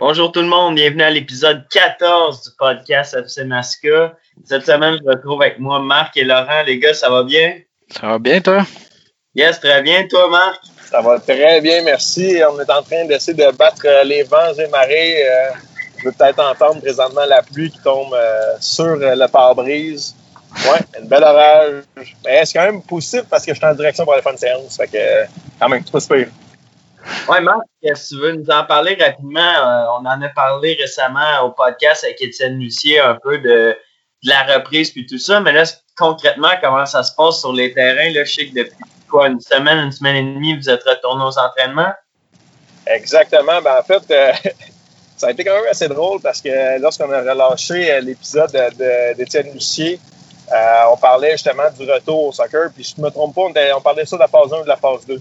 Bonjour tout le monde, bienvenue à l'épisode 14 du podcast FC Masca. Cette semaine, je me retrouve avec moi, Marc et Laurent. Les gars, ça va bien? Ça va bien, toi? Yes, très bien. Toi, Marc? Ça va très bien, merci. On est en train d'essayer de battre euh, les vents et marées. Euh, je peux peut-être entendre présentement la pluie qui tombe euh, sur le pare-brise. Ouais, une belle orage. Mais c'est quand même positif parce que je suis en direction pour aller faire une séance. Fait que, quand même, c'est pas super. Oui, Marc, si tu veux nous en parler rapidement, euh, on en a parlé récemment au podcast avec Étienne Lucier un peu de, la reprise puis tout ça, mais là, concrètement, comment ça se passe sur les terrains? Là, je sais que depuis quoi, une semaine, une semaine et demie, vous êtes retourné aux entraînements? Exactement. Ben, en fait, euh, ça a été quand même assez drôle parce que lorsqu'on a relâché euh, l'épisode d'Étienne Lucier, on parlait justement du retour au soccer. Puis je ne me trompe pas, on, on parlait ça de la phase 1 ou de la phase 2.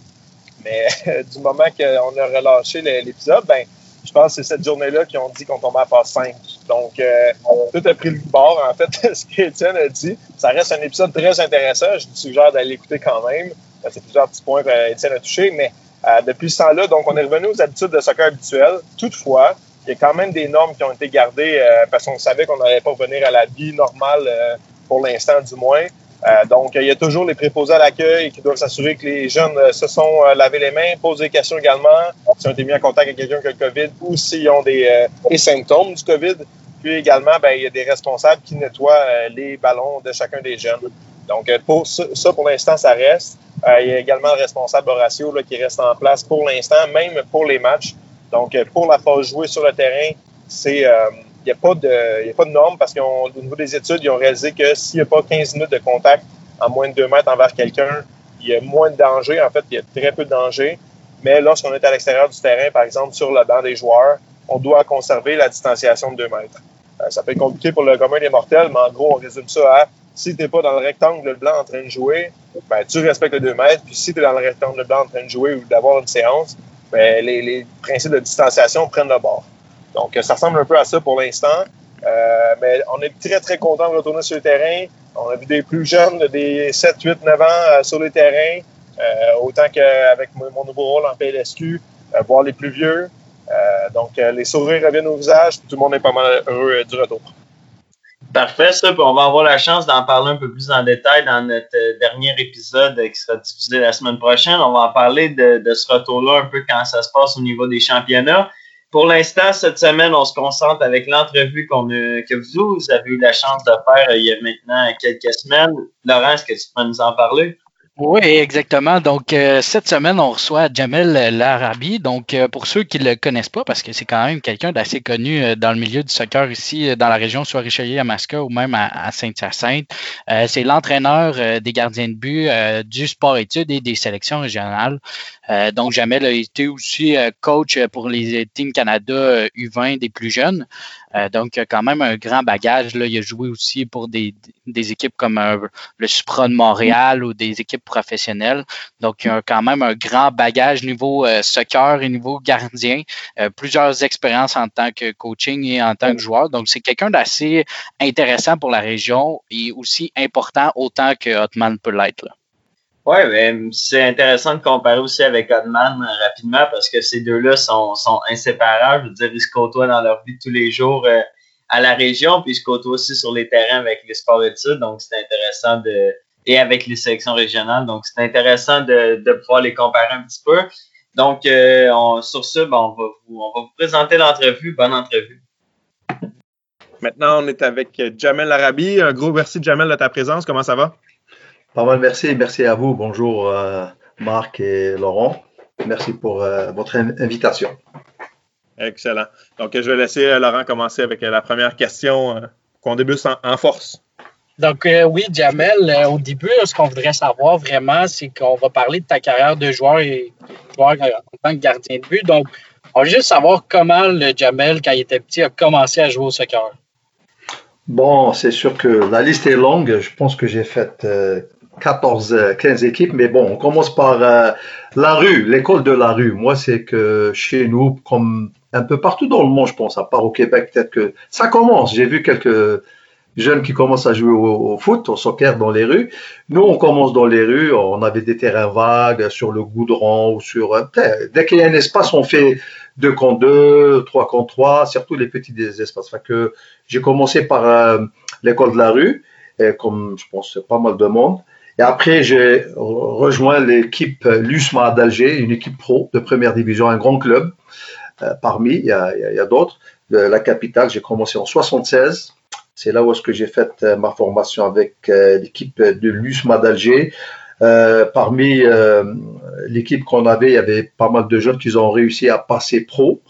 Mais du moment qu'on a relâché l'épisode, ben, je pense que c'est cette journée-là qu'ils ont dit qu'on tombait à phase 5. Donc, euh, tout a pris le bord, en fait, ce qu'Étienne a dit. Ça reste un épisode très intéressant. Je vous suggère d'aller l'écouter quand même. C'est plusieurs petits points qu'Étienne a touchés. Mais euh, depuis ce temps-là, donc, on est revenu aux habitudes de soccer habituelles. Toutefois, il y a quand même des normes qui ont été gardées euh, parce qu'on savait qu'on n'allait pas revenir à la vie normale, pour l'instant du moins. Euh, donc, il y a toujours les préposés à l'accueil qui doivent s'assurer que les jeunes euh, se sont euh, lavés les mains, posent des questions également, s'ils ont été mis en contact avec quelqu'un qui a le COVID ou s'ils ont des, symptômes du COVID. Puis également, ben, il y a des responsables qui nettoient les ballons de chacun des jeunes. Donc, pour ça, pour l'instant, ça reste. il y a également le responsable Horacio là, qui reste en place pour l'instant, même pour les matchs. Donc, pour la phase jouée sur le terrain, c'est il n'y a, pas de, a pas de norme parce qu'au niveau des études, ils ont réalisé que s'il n'y a pas 15 minutes de contact en moins de 2 mètres envers quelqu'un, il y a moins de danger. En fait, il y a très peu de danger. Mais lorsqu'on est à l'extérieur du terrain, par exemple sur le banc des joueurs, on doit conserver la distanciation de 2 mètres. Euh, ça peut être compliqué pour le commun des mortels, mais en gros, on résume ça à si tu n'es pas dans le rectangle blanc en train de jouer, ben, tu respectes les 2 mètres. Puis si tu es dans le rectangle blanc en train de jouer ou d'avoir une séance, ben, les, les principes de distanciation prennent le bord. Donc, ça ressemble un peu à ça pour l'instant. Euh, mais on est très, très content de retourner sur le terrain. On a vu des plus jeunes, des 7, 8, 9 ans euh, sur le terrain, euh, autant qu'avec mon nouveau rôle en PLSQ, voir les plus vieux. donc, les sourires reviennent au visage, tout le monde est pas mal heureux du retour. Parfait, ça. on va avoir la chance d'en parler un peu plus en détail dans notre dernier épisode qui sera diffusé la semaine prochaine. On va en parler de ce retour-là un peu quand ça se passe au niveau des championnats. Pour l'instant, cette semaine, on se concentre avec l'entrevue qu'on que vous avez eu la chance de faire euh, il y a maintenant quelques semaines. Laurent, est-ce que tu peux nous en parler? Oui, exactement. Donc, euh, cette semaine, on reçoit Jamel Larabi. Donc, euh, pour ceux qui ne le connaissent pas, parce que c'est quand même quelqu'un d'assez connu euh, dans le milieu du soccer ici, dans la région, soit Richelieu, à Masca ou même à, Saint-Hyacinthe, c'est l'entraîneur des gardiens de but du sport-études et des sélections régionales. donc, Jamel a été aussi coach pour les Team Canada U20 des plus jeunes. Euh, donc, quand même un grand bagage. Là. Il a joué aussi pour des, des équipes comme euh, le Supra de Montréal ou des équipes professionnelles. Donc, il a quand même un grand bagage niveau euh, soccer et niveau gardien. plusieurs expériences en tant que coaching et en tant que joueur. Donc, c'est quelqu'un d'assez intéressant pour la région et aussi important autant que Hotman peut l'être. Oui, mais c'est intéressant de comparer aussi avec Hodman euh, rapidement parce que ces deux-là sont, sont, inséparables. Je veux dire, ils se côtoient dans leur vie de tous les jours euh, à la région, puis ils se côtoient aussi sur les terrains avec les sports études. Donc, c'est intéressant de. Et avec les sélections régionales. Donc, c'est intéressant de, de, pouvoir les comparer un petit peu. Donc, euh, on, sur ce, ben, on, va vous, on va vous présenter l'entrevue. Bonne entrevue. Maintenant, on est avec Jamel Arabi. Un gros merci, Jamel, de ta présence. Comment ça va? Pas mal, merci. Merci à vous. Bonjour euh, Marc et Laurent. Merci pour euh, votre invitation. Excellent. Donc, je vais laisser euh, Laurent commencer avec la première question qu'on débute en, force. Donc, oui, Jamel, au début, ce qu'on voudrait savoir vraiment, c'est qu'on va parler de ta carrière de joueur et joueur en tant que gardien de but. Donc, on va juste savoir comment le Jamel, quand il était petit, a commencé à jouer au soccer. Bon, c'est sûr que la liste est longue. Je pense que j'ai fait 14, 15 euh, équipes, mais bon, on commence par euh, la rue, l'école de la rue. Moi, c'est que chez nous, comme un peu partout dans le monde, je pense, à part au Québec, peut-être que ça commence. J'ai vu quelques jeunes qui commencent à jouer au, foot, au soccer dans les rues. Nous, on commence dans les rues, on avait des terrains vagues sur le goudron ou sur... Euh, dès qu'il y a un espace, on fait 2 contre 2, 3 contre 3, surtout les petits espaces. Fait que j'ai commencé par l'école de la rue, comme je pense pas mal de monde. Et après, j'ai rejoint l'équipe l'USMA d'Alger, une équipe pro de première division, un grand club. Euh, parmi, il y a, d'autres. La capitale, j'ai commencé en 76. C'est là où est-ce que j'ai fait euh, ma formation avec l'équipe de l'USMA d'Alger. Euh, parmi euh, l'équipe qu'on avait, il y avait pas mal de jeunes qui ont réussi à passer pro,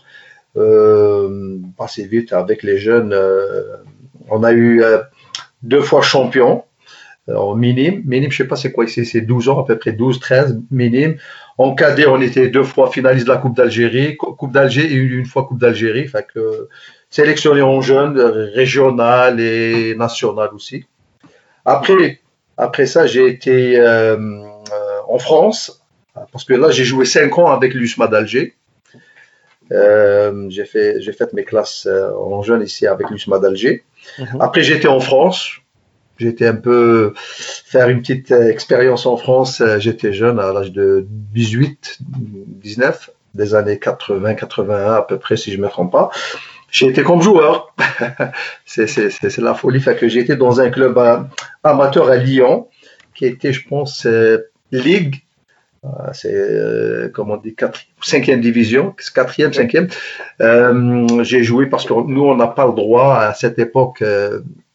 euh, passer vite avec les jeunes. on a eu deux fois champion en minime. Minime, je sais pas c'est quoi ici, c'est 12 ans, à peu près 12, 13 minime. En cadet, on était deux fois finaliste de la Coupe d'Algérie, Coupe d'Alger et une fois Coupe d'Algérie. Fait que sélectionné en jeunes, régional et national aussi. Après, après ça, j'ai été euh, euh, en France, parce que là, j'ai joué 5 ans avec l'USMA d'Alger. Euh, j'ai fait, fait mes classes en jeune ici avec l'USMA d'Alger. Mhm. Après, j'étais en France. J'étais un peu faire une petite expérience en France. J'étais jeune à l'âge de 18, 19, des années 80, 81 à peu près, si je ne me trompe pas. J'ai été comme joueur. c'est la folie. Fait que j'ai été dans un club euh, amateur à Lyon, qui était, je pense, euh, Ligue. Euh, c'est, comment on dit, 4, 5e division, 4e, 5e. j'ai joué parce que nous, on n'a pas le droit à cette époque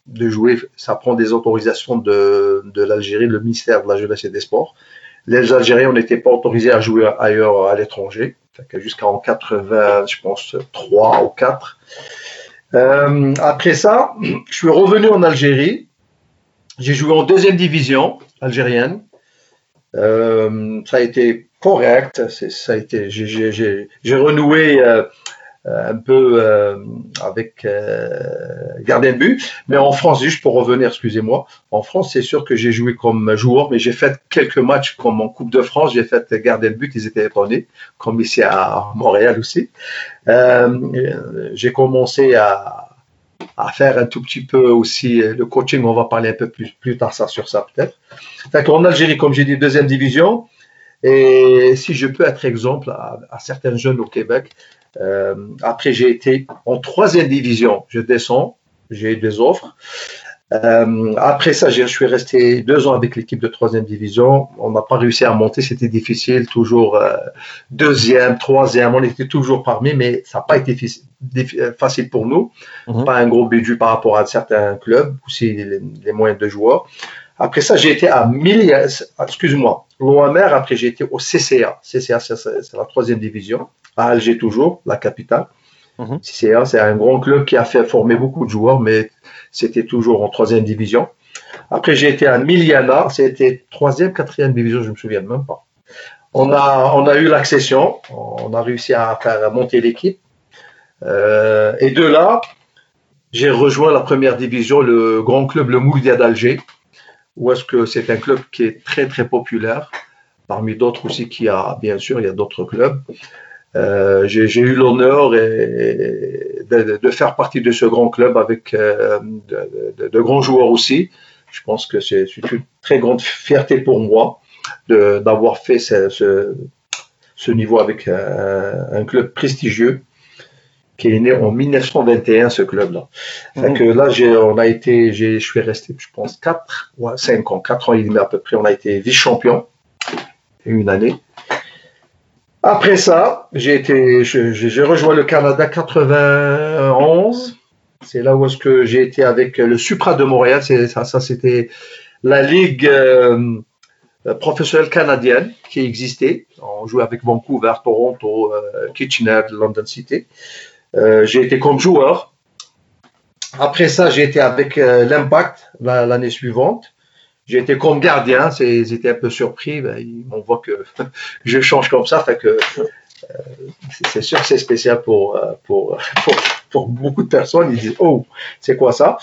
de jouer. Ça prend des autorisations de, de l'Algérie, le ministère de la Jeunesse et des Sports. Les Algériens n'étaient pas autorisés à jouer ailleurs à l'étranger jusqu'en 80, je pense, 3 ou 4. Euh, après ça, je suis revenu en Algérie. J'ai joué en deuxième division algérienne. Euh, ça a été correct. J'ai renoué euh, un peu euh, avec euh, gardien de but. Mais en France, juste pour revenir, excusez-moi, en France, c'est sûr que j'ai joué comme joueur, mais j'ai fait quelques matchs comme en Coupe de France. J'ai fait gardien de but, ils étaient étonnés, comme ici à Montréal aussi. j'ai commencé à, à faire un tout petit peu aussi le coaching. On va parler un peu plus, plus tard ça, sur ça peut-être. En Algérie, comme j'ai dit, deuxième division. Et si je peux être exemple à certains jeunes au Québec, euh, après, j'ai été en troisième division. Je descends, j'ai eu des offres. Euh, après ça, je suis resté deux ans avec l'équipe de troisième division. On n'a pas réussi à monter, c'était difficile, toujours euh, deuxième, troisième, on était toujours parmi, mais ça n'a pas été facile pour nous. Mhm. Pas un gros budget par rapport à certains clubs, aussi les, moyens de joueurs. Après ça, j'ai été à Milliers, excuse-moi, l'OMR, après j'ai été au CCA. CCA, c'est la troisième division à Alger toujours, la capitale. Mhm. C'est un grand club qui a fait former beaucoup de joueurs, mais c'était toujours en troisième division. Après, j'ai été à Miliana, c'était troisième, quatrième division, je me souviens même pas. On a, on a eu l'accession, on a réussi à faire monter l'équipe. Euh, et de là, j'ai rejoint la première division, le grand club, le Moulia d'Alger, où est-ce que c'est un club qui est très très populaire, parmi d'autres aussi qui a, bien sûr, il y a d'autres clubs. Euh, j'ai eu l'honneur de, faire partie de ce grand club avec euh, de, grands joueurs aussi. Je pense que c'est une très grande fierté pour moi d'avoir fait ce, niveau avec un, un, club prestigieux qui est né en 1921, ce club-là. Mmh. que là, on a été, je suis resté, je pense, 4 ou 5 ans, 4 ans et demi à peu près. On a été vice-champion une année. Après ça, j'ai été, j'ai rejoint le Canada 91. C'est là où est-ce que j'ai été avec le Supra de Montréal. C'est ça, ça c'était la ligue euh, professionnelle canadienne qui existait. On jouait avec Vancouver, Toronto, euh, Kitchener, London City. Euh, j'ai été comme joueur. Après ça, j'ai été avec euh, l'Impact l'année suivante. J'ai été comme gardien, ils étaient un peu surpris. Ben, on voit que je change comme ça, euh, c'est sûr que c'est spécial pour, pour, pour, pour, beaucoup de personnes. Ils disent Oh, c'est quoi ça?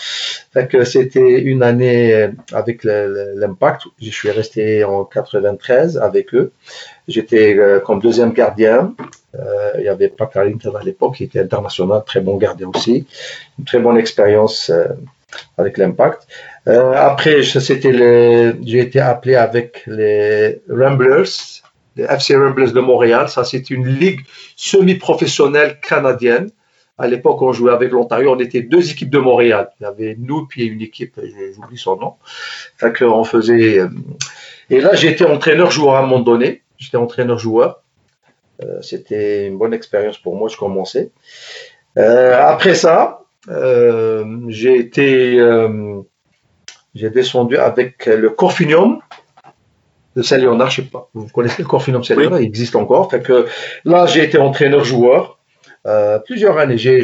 Fait que c'était une année avec l'Impact. Je suis resté en 93 avec eux. J'étais euh, comme deuxième gardien. Euh, il y avait Pat Carrington à l'époque, qui était international, très bon gardien aussi. Une très bonne expérience avec l'Impact. Euh, après, c'était j'ai été appelé avec les Ramblers les FC Rebels de Montréal. Ça, c'est une ligue semi-professionnelle canadienne. À l'époque, on jouait avec l'Ontario. On était deux équipes de Montréal. Il y avait nous, puis une équipe, j'oublie son nom. Fait qu'on faisait. Euh, et là, j'étais entraîneur-joueur à un moment donné. J'étais entraîneur-joueur. Euh, c'était une bonne expérience pour moi. Je commençais. Euh, après ça, j'ai été. j'ai descendu avec le Corfinium de Saint-Léonard, je sais pas. Vous connaissez le Corfinum Saint-Léonard, il existe encore. Fait que là, j'ai été entraîneur-joueur plusieurs années. J'ai,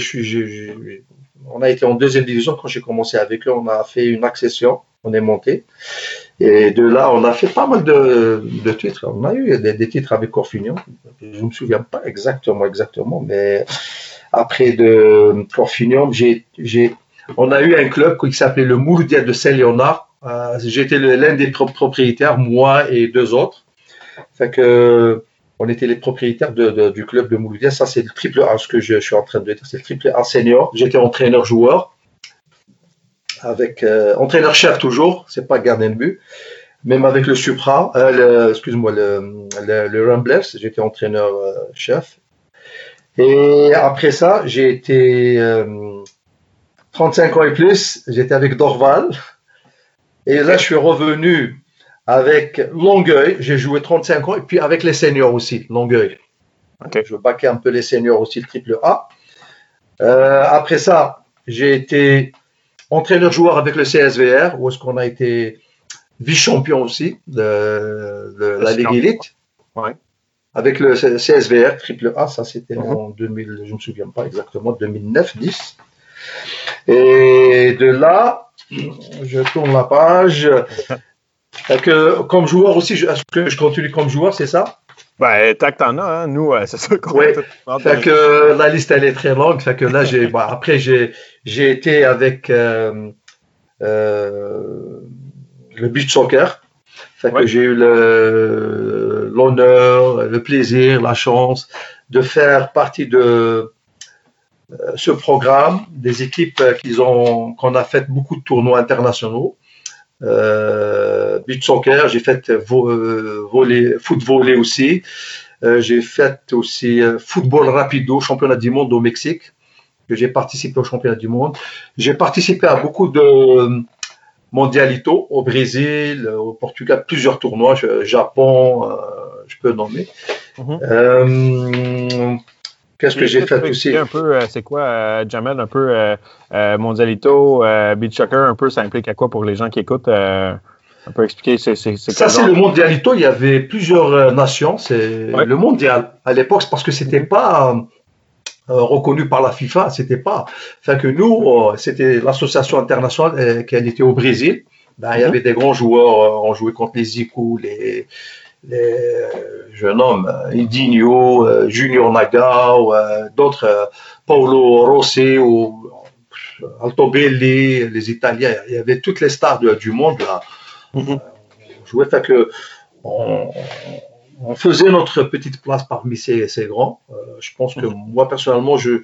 on a été en deuxième division quand j'ai commencé avec eux. On a fait une accession, on est monté. Et de là, on a fait pas mal de, de titres. On a eu des, titres avec Corfinium. Je ne me souviens pas exactement, exactement, mais après de Corfinium, j'ai, j'ai, on a eu un club qui s'appelait le Mouloudia de Saint-Léonard euh, j'étais l'un des propriétaires, moi et deux autres. Fait que on était les propriétaires du club de Mouloudia. Ça, c'est le triple A, ce que je, suis en train de dire. C'est le triple A senior. J'étais entraîneur-joueur. Avec euh, entraîneur-chef toujours, c'est pas gardien de but. Même avec le Supra, euh, excuse-moi, le, le, Ramblers, j'étais entraîneur-chef. et après ça, j'ai été 35 ans et plus, j'étais avec Dorval. Et là, je suis revenu avec Longueuil. J'ai joué 35 ans. Et puis avec les seniors aussi, Longueuil. Je baquais un peu les seniors aussi, le triple A. Euh, après ça, j'ai été entraîneur-joueur avec le CSVR, où est-ce qu'on a été vice-champion aussi de, la Ligue Elite. Avec le CSVR, triple A, ça c'était mhm. en 2000, je ne me souviens pas exactement, 2009-10. Et de là, je tourne la page. que, comme joueur aussi, est-ce que je continue comme joueur, c'est ça? Ben, tant que t'en as, hein, nous, c'est ça qu'on ouais. Fait que la liste, elle est très longue. Fait que là, j'ai, après, j'ai, j'ai été avec euh, euh, le beach soccer. Fait que j'ai eu le, l'honneur, le plaisir, la chance de faire partie de euh, ce programme, des équipes qu'ils ont, qu'on a fait beaucoup de tournois internationaux. Euh, beach soccer, j'ai fait vo volley, foot volley aussi. Euh, j'ai fait aussi euh, football rapido, championnat du monde au Mexique. J'ai participé au championnat du monde. J'ai participé à beaucoup de mondialitos au Brésil, au Portugal, plusieurs tournois, Japon, euh, je peux nommer. Mm -hmm. Qu'est-ce que j'ai fait aussi? Un peu, euh, c'est quoi, euh, Jamel, un peu euh, Mondialito, Beach Soccer, un peu, ça implique à quoi pour les gens qui écoutent? un peu expliquer, c'est Ça, c'est le Mondialito. Il y avait plusieurs nations. C'est le mondial. À l'époque, c'est parce que c'était pas reconnu par la FIFA. C'était pas. Fait que nous, c'était l'association internationale qui était au Brésil. Ben, il y mhm. avait des grands joueurs. on jouait contre les Ico, les les jeunes hommes, Indinho, euh, Junior Nagao, euh, d'autres, euh, Paolo Rossi ou Altobelli, les Italiens, il y avait toutes les stars du monde là. Mm-hmm. On jouait, fait que on, faisait notre petite place parmi ces, ces grands. je pense que mm-hmm. moi personnellement, je,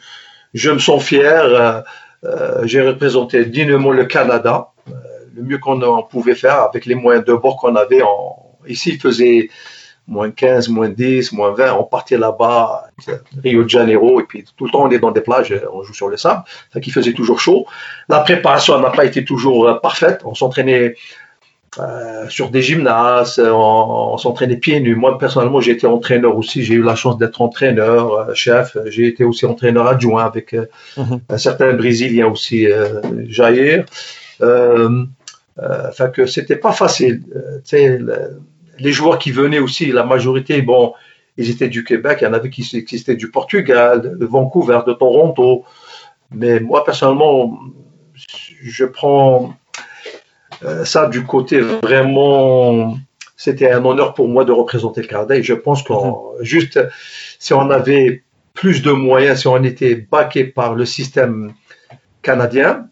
je me sens fier. J'ai représenté dignement le Canada, le mieux qu'on pouvait faire avec les moyens de bord qu'on avait en, Ici, il faisait moins 15, moins 10, moins 20. On partait là-bas, Rio de Janeiro, et puis tout le temps on est dans des plages, on joue sur le sable. Ça qui faisait toujours chaud. La préparation n'a pas été toujours euh, parfaite. On s'entraînait euh, sur des gymnases, on, s'entraînait pieds nus. Moi, personnellement, j'ai été entraîneur aussi. J'ai eu la chance d'être entraîneur, euh, chef. J'ai été aussi entraîneur adjoint avec mhm. un certain Brésilien aussi, Jair. Euh, que c'était pas facile. Les joueurs qui venaient aussi, la majorité, bon, ils étaient du Québec, il y en avait qui, étaient du Portugal, de Vancouver, de Toronto. Mais moi, personnellement, je prends euh, ça du côté vraiment. C'était un honneur pour moi de représenter le Canada et je pense qu'on mhm. juste si on avait plus de moyens, si on était baqué par le système canadien,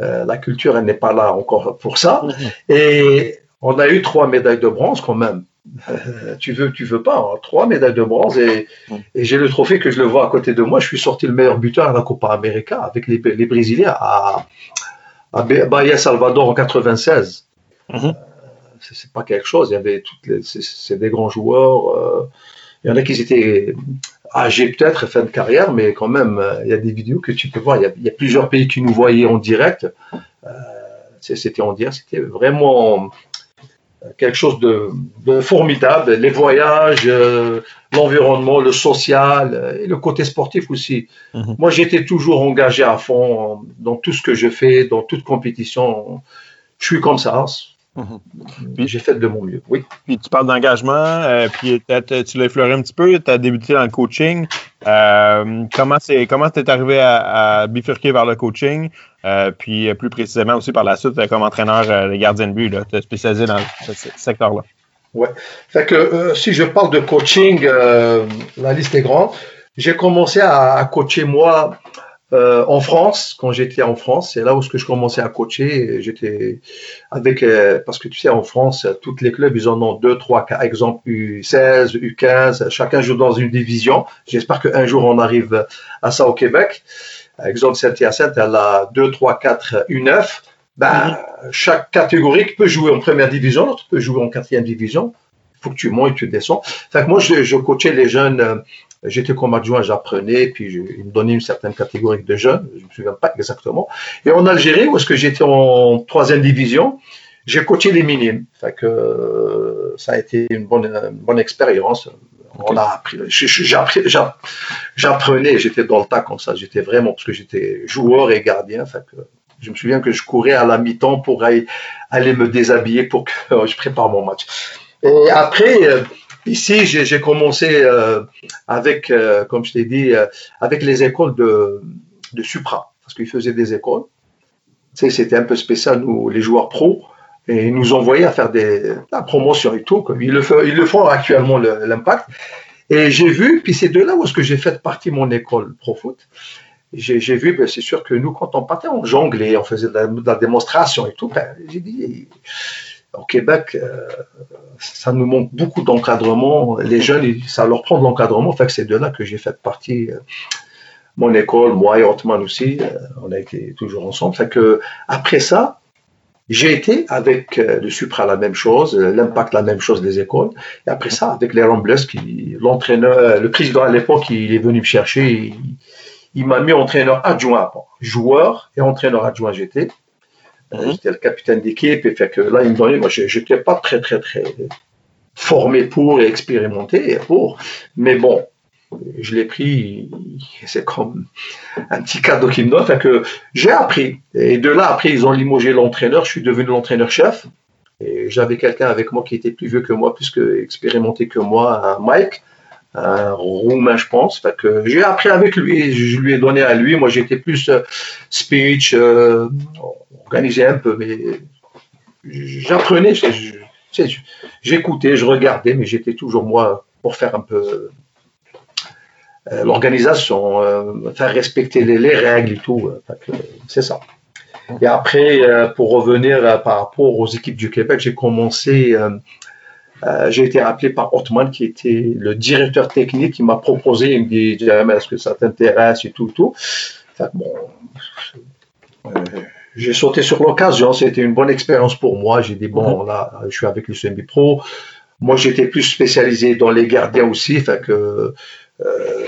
euh, la culture elle n'est pas là encore pour ça. Mhm. Et on a eu trois médailles de bronze quand même. Euh, tu veux, tu veux pas, hein. trois médailles de bronze et, j'ai le trophée que je le vois à côté de moi. Je suis sorti le meilleur buteur à la Copa América avec les, Brésiliens à, à Bahia Salvador en 96. Mhm. c'est pas quelque chose. Il y avait toutes c'est des grands joueurs. il y en a qui étaient âgés peut-être, fin de carrière, mais quand même, il y a des vidéos que tu peux voir. Il y a, plusieurs pays qui nous voyaient en direct. c'était en direct, c'était vraiment quelque chose de, formidable. Les voyages, euh, l'environnement, le social euh, et le côté sportif aussi. Mhm. Moi, j'étais toujours engagé à fond dans tout ce que je fais, dans toute compétition. Je suis comme ça. Mhm. J'ai fait de mon mieux, oui. Puis tu parles d'engagement, euh, puis tu l'as effleuré un petit peu, tu as débuté dans le coaching. Euh, comment tu es arrivé à, bifurquer vers le coaching? Euh, puis plus précisément aussi par la suite comme entraîneur des gardiens de but, tu es spécialisé dans ce, secteur-là. Ouais. Fait que si je parle de coaching, la liste est grande. J'ai commencé à coacher moi euh, en France, quand j'étais en France, c'est là où je commençais à coacher. J'étais avec, euh, parce que tu sais, en France, tous les clubs, ils en ont deux, trois cas. Exemple, U16, U15, chacun joue dans une division. J'espère qu'un jour on arrive à ça au Québec. Exemple, Saint-Hyacinthe, elle a 2, 3, 4, U9. Ben, mhm. chaque catégorie peut jouer en première division, l'autre peut jouer en quatrième division. Il faut que tu montes, tu descends. Fait que moi, je, je coachais les jeunes euh, J'étais comme adjoint, j'apprenais, puis je, ils me donnaient une certaine catégorie de jeunes, je ne me souviens pas exactement. Et en Algérie, où est-ce que j'étais en troisième division, j'ai coaché les minimes. Fait que ça a été une bonne, une bonne expérience. On a appris, j'apprenais, j'étais dans le tas comme ça. J'étais vraiment, parce que j'étais joueur et gardien. Fait que je me souviens que je courais à la mi-temps pour aller, aller me déshabiller pour que je prépare mon match. Et après, euh, Ici, j'ai commencé euh, avec, euh, comme je t'ai dit, euh, avec les écoles de, de Supra, parce qu'ils faisaient des écoles. Tu sais, c'était un peu spécial, nous, les joueurs pros, et ils nous envoyaient à faire des, la promotion et tout. Comme ils, le font, ils le font actuellement, l'impact. Et j'ai vu, puis c'est de là où j'ai fait partie de mon école pro foot. J'ai vu, ben, c'est sûr que nous, quand on partait, on jonglait, on faisait de la, démonstration et tout. Ben, j'ai dit, au Québec, euh, ça nous manque beaucoup d'encadrement. Les jeunes, ça leur prend de l'encadrement. Fait c'est de là que j'ai fait partie. Euh, mon école, moi et Otman aussi, euh, on a été toujours ensemble. Fait après ça, j'ai été avec le Supra la même chose, l'Impact la même chose des écoles. Et après ça, avec les Ramblers, qui l'entraîneur, le président à l'époque, il est venu me chercher. Il, m'a mis entraîneur adjoint, joueur et entraîneur adjoint j'étais. J'étais le capitaine d'équipe et fait que là, il me donnait, moi, j'étais pas très, très, très formé pour et expérimenté pour, mais bon, je l'ai pris, c'est comme un petit cadeau qu'il me donne, fait que j'ai appris. Et de là, après, ils ont limogé l'entraîneur, je suis devenu l'entraîneur-chef. Et j'avais quelqu'un avec moi qui était plus vieux que moi, plus expérimenté que moi, Mike, un roumain, je pense. Fait que j'ai appris avec lui, je lui ai donné à lui. Moi, j'étais plus euh, speech, euh, organisé un peu, mais j'apprenais, j'écoutais, je regardais, mais j'étais toujours moi pour faire un peu euh, l'organisation, faire respecter les, règles et tout. C'est ça. Et après, pour revenir par rapport aux équipes du Québec, j'ai commencé, j'ai été appelé par Ottman, qui était le directeur technique, qui m'a proposé, il me dit, est-ce que ça t'intéresse et tout, tout? bon, j'ai sauté sur l'occasion. C'était une bonne expérience pour moi. J'ai dit, bon, mhm. là, je suis avec le CMB Pro. Moi, j'étais plus spécialisé dans les gardiens aussi. Fait que, euh,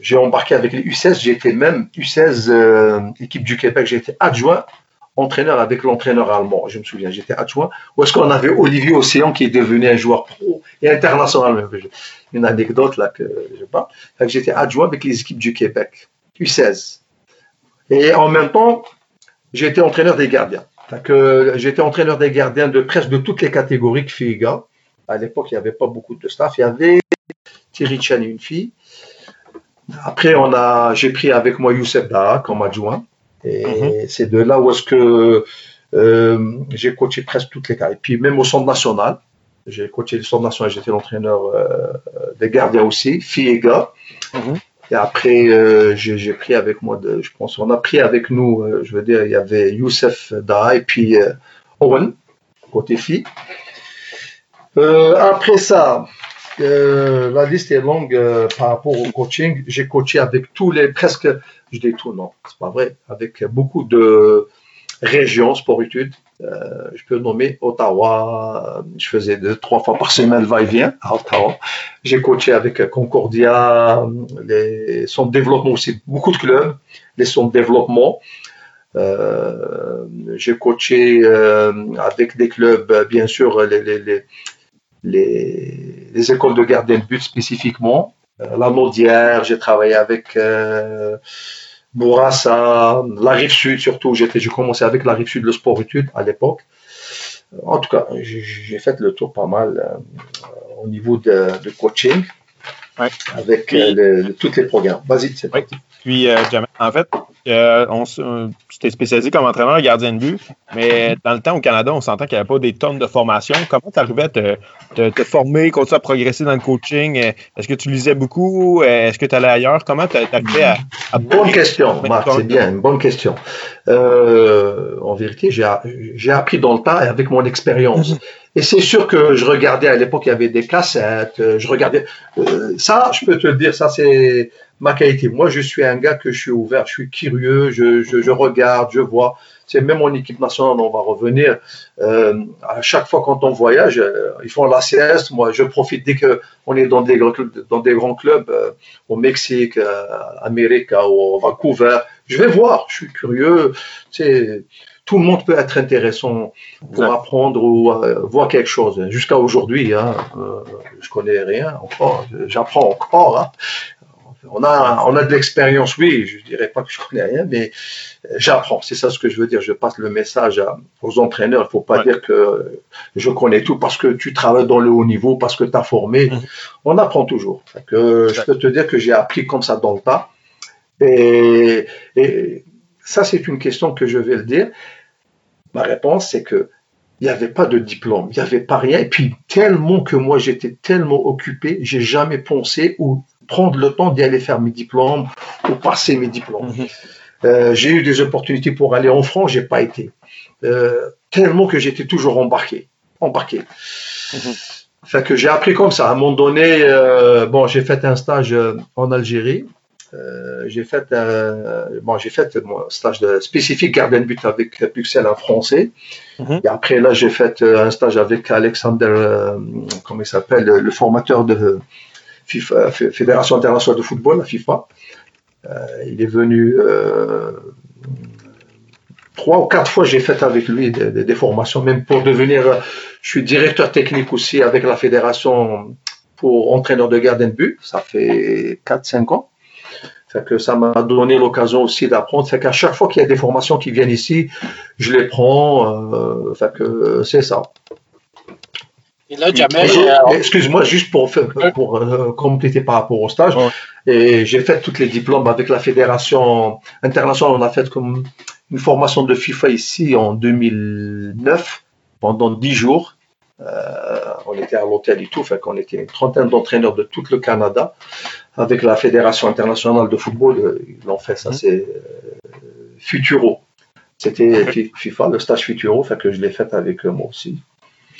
j'ai embarqué avec les U16. J'étais même U16, euh, équipe du Québec. J'étais adjoint, entraîneur avec l'entraîneur allemand. Je me souviens, j'étais adjoint. Où est-ce qu'on avait Olivier Océan qui est devenu un joueur pro et international. Une anecdote là que je parle. Que j'étais adjoint avec les équipes du Québec. U16. Et en même temps, été entraîneur des gardiens. J'étais entraîneur des gardiens de presque de toutes les catégories et gars. À l'époque, il n'y avait pas beaucoup de staff. Il y avait Thierry Chan, une fille. Après, j'ai pris avec moi Youssef Daha comme adjoint. Et mhm. c'est de là où est-ce que euh, j'ai coaché presque toutes les cas. Et puis même au centre national, j'ai coaché le centre national, j'étais l'entraîneur euh, des gardiens aussi, filles et gars. Mhm. Et après, euh, j'ai pris avec moi, de, je pense, on a pris avec nous, je veux dire, il y avait Youssef Da et puis Owen, côté fille. après ça, la liste est longue par rapport au coaching. J'ai coaché avec tous les, presque, je tout, non, c'est pas vrai, avec beaucoup de régions sport-études. Euh, je peux nommer Ottawa. Je faisais deux, trois fois par semaine va-et-vient à Ottawa. J'ai coaché avec Concordia, les centres de développement aussi, beaucoup de clubs, les centres de développement. Euh, j'ai coaché euh, avec des clubs, bien sûr, les, les, écoles de gardien de but spécifiquement. La Naudière, j'ai travaillé avec Bourassa, la rive sud surtout. J'ai commencé avec la rive sud, le sport études à l'époque. En tout cas, j'ai fait le tour pas mal euh, au niveau de, coaching avec euh, tous les programmes. Vas-y, c'est Puis, euh, en fait, euh, on, tu spécialisé comme entraîneur gardien de but, mais dans le temps au Canada, on s'entend qu'il n'y avait pas des tonnes de formation. Comment tu arrivais à te, te, former, continuer à progresser dans le coaching? Est-ce que tu lisais beaucoup? Est-ce que tu allais ailleurs? Comment tu arrivé à, à... Bonne question, Marc, c'est bien, une bonne question. Euh, en vérité, j'ai appris dans le temps et avec mon expérience. Mm-hmm. Et c'est sûr que je regardais à l'époque, il y avait des cassettes, euh, je regardais. Euh, ça, je peux te dire, ça c'est ma qualité. Moi, je suis un gars que je suis ouvert, je suis curieux, je, je, je regarde, je vois. C'est même en équipe nationale, on va revenir. Euh, à chaque fois quand on voyage, euh, ils font la sieste. Moi, je profite dès que on est dans des dans des grands clubs euh, au Mexique, à Amérique, ou Vancouver. Je vais voir. Je suis curieux. C'est tout le monde peut être intéressant pour apprendre ou voir quelque chose. Jusqu'à aujourd'hui, hein, je connais rien encore, j'apprends encore. Hein. On a, on a de l'expérience, oui, je dirais pas que je connais rien, mais j'apprends. C'est ça ce que je veux dire. Je passe le message aux entraîneurs. Il faut pas dire que je connais tout parce que tu travailles dans le haut niveau, parce que tu as formé. Mhm. On apprend toujours. Que je peux te dire que j'ai appris comme ça dans le tas. Et, et ça, c'est une question que je vais le dire. Ma réponse, c'est que il n'y avait pas de diplôme, il n'y avait pas rien. Et puis, tellement que moi, j'étais tellement occupé, j'ai jamais pensé ou prendre le temps d'y aller faire mes diplômes ou passer mes diplômes. Mhm. Euh, j'ai eu des opportunités pour aller en France, j'ai pas été. Euh, tellement que j'étais toujours embarqué, embarqué. Fait que j'ai appris comme ça. À un moment donné, euh, bon, j'ai fait un stage en Algérie j'ai fait un, bon, j'ai fait mon stage de spécifique gardien de but avec Puxel en français. Mhm. Et après là, j'ai fait un stage avec Alexander, comment il s'appelle, le formateur de Fédération internationale de football, la FIFA. il est venu trois ou quatre fois, j'ai fait avec lui des, formations, même pour devenir. Je suis directeur technique aussi avec la fédération pour entraîneur de gardien de but. Ça fait 4-5 ans ça m'a donné l'occasion aussi d'apprendre. Fait qu'à chaque fois qu'il y a des formations qui viennent ici, je les prends. Euh, c'est ça. Et là, euh, Excuse-moi, juste pour, pour euh, compléter par rapport au stage. Et j'ai fait tous les diplômes avec la fédération internationale. On a fait comme une formation de FIFA ici en 2009 pendant 10 jours. on était à l'hôtel et tout, fait qu'on était une trentaine d'entraîneurs de tout le Canada avec la Fédération internationale de football, euh, ils l'ont fait, ça mhm. c'est euh, Futuro. C'était FIFA, le stage Futuro, fait que je l'ai fait avec eux moi aussi.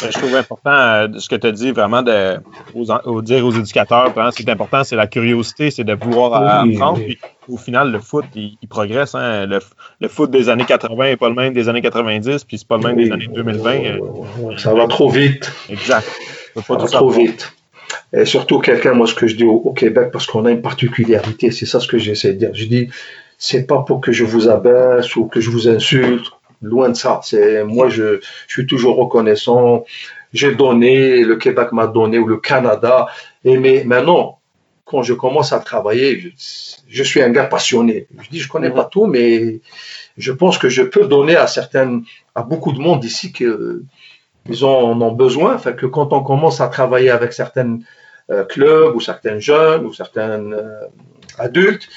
Euh, je trouve important ce que tu as dit vraiment de aux, dire aux éducateurs, c'est important, c'est la curiosité, c'est de vouloir apprendre. au final, le foot, il, progresse. Hein. Le, foot des années 80 n'est pas le même des années 90, puis c'est pas le même des années 2020. Ça va trop vite. Exact. Ça va trop vite. Et surtout quelqu'un, moi ce que je dis au, Québec, parce qu'on a une particularité, c'est ça ce que j'essaie de dire. Je dis, c'est pas pour que je vous abaisse ou que je vous insulte, loin de ça. C'est moi, je, je suis toujours reconnaissant. J'ai donné, le Québec m'a donné ou le Canada. Et mais maintenant, quand je commence à travailler, je, je, suis un gars passionné. Je dis, je connais pas tout, mais je pense que je peux donner à certaines, à beaucoup de monde ici que ils en ont besoin. Fait que quand on commence à travailler avec certains euh, clubs ou certains jeunes ou certains euh, adultes,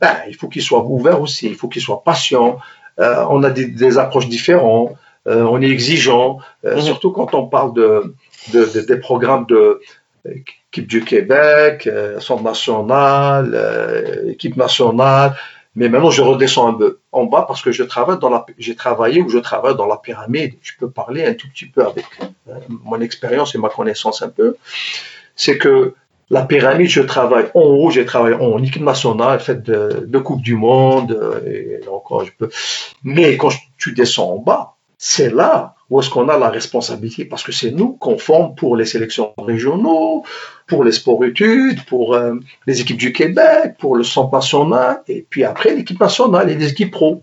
ben, il faut qu'ils soient ouverts aussi, il faut qu'ils soient patients. Euh, on a des, des approches différentes, euh, on est exigeant, mhm. surtout quand on parle de, de, de des programmes de équipe du Québec, centre national, équipe nationale. Mais maintenant, je redescends un peu en bas parce que je travaille dans la, j'ai travaillé ou je travaille dans la pyramide. Je peux parler un tout petit peu avec euh, mon expérience et ma connaissance un peu. C'est que la pyramide, je travaille en haut, j'ai travaillé en équipe nationale, fait de, Coupe du Monde, euh, et encore, je peux. Mais quand tu descends en bas, c'est là où est-ce qu'on a la responsabilité parce que c'est nous qu'on forme pour les sélections régionaux, pour les sports études, pour euh, les équipes du Québec, pour le centre national et puis après l'équipe nationale et les équipes pro.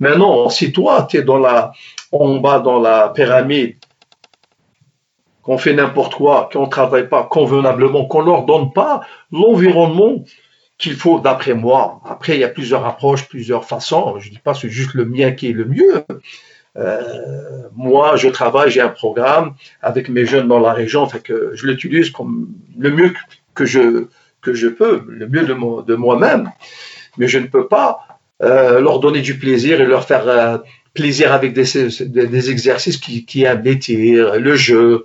Maintenant, si toi, tu es dans la, en bas dans la pyramide, qu'on fait n'importe quoi, qu'on ne travaille pas convenablement, qu'on ne leur donne pas l'environnement qu'il faut d'après moi. Après, il y a plusieurs approches, plusieurs façons. Je ne dis pas que c'est juste le mien qui est le mieux. Euh, moi, je travaille, j'ai un programme avec mes jeunes dans la région, fait que je l'utilise comme le mieux que je, que je peux, le mieux de, moi-même. Mais je ne peux pas euh, leur donner du plaisir et leur faire euh, plaisir avec des, exercices qui, qui le jeu.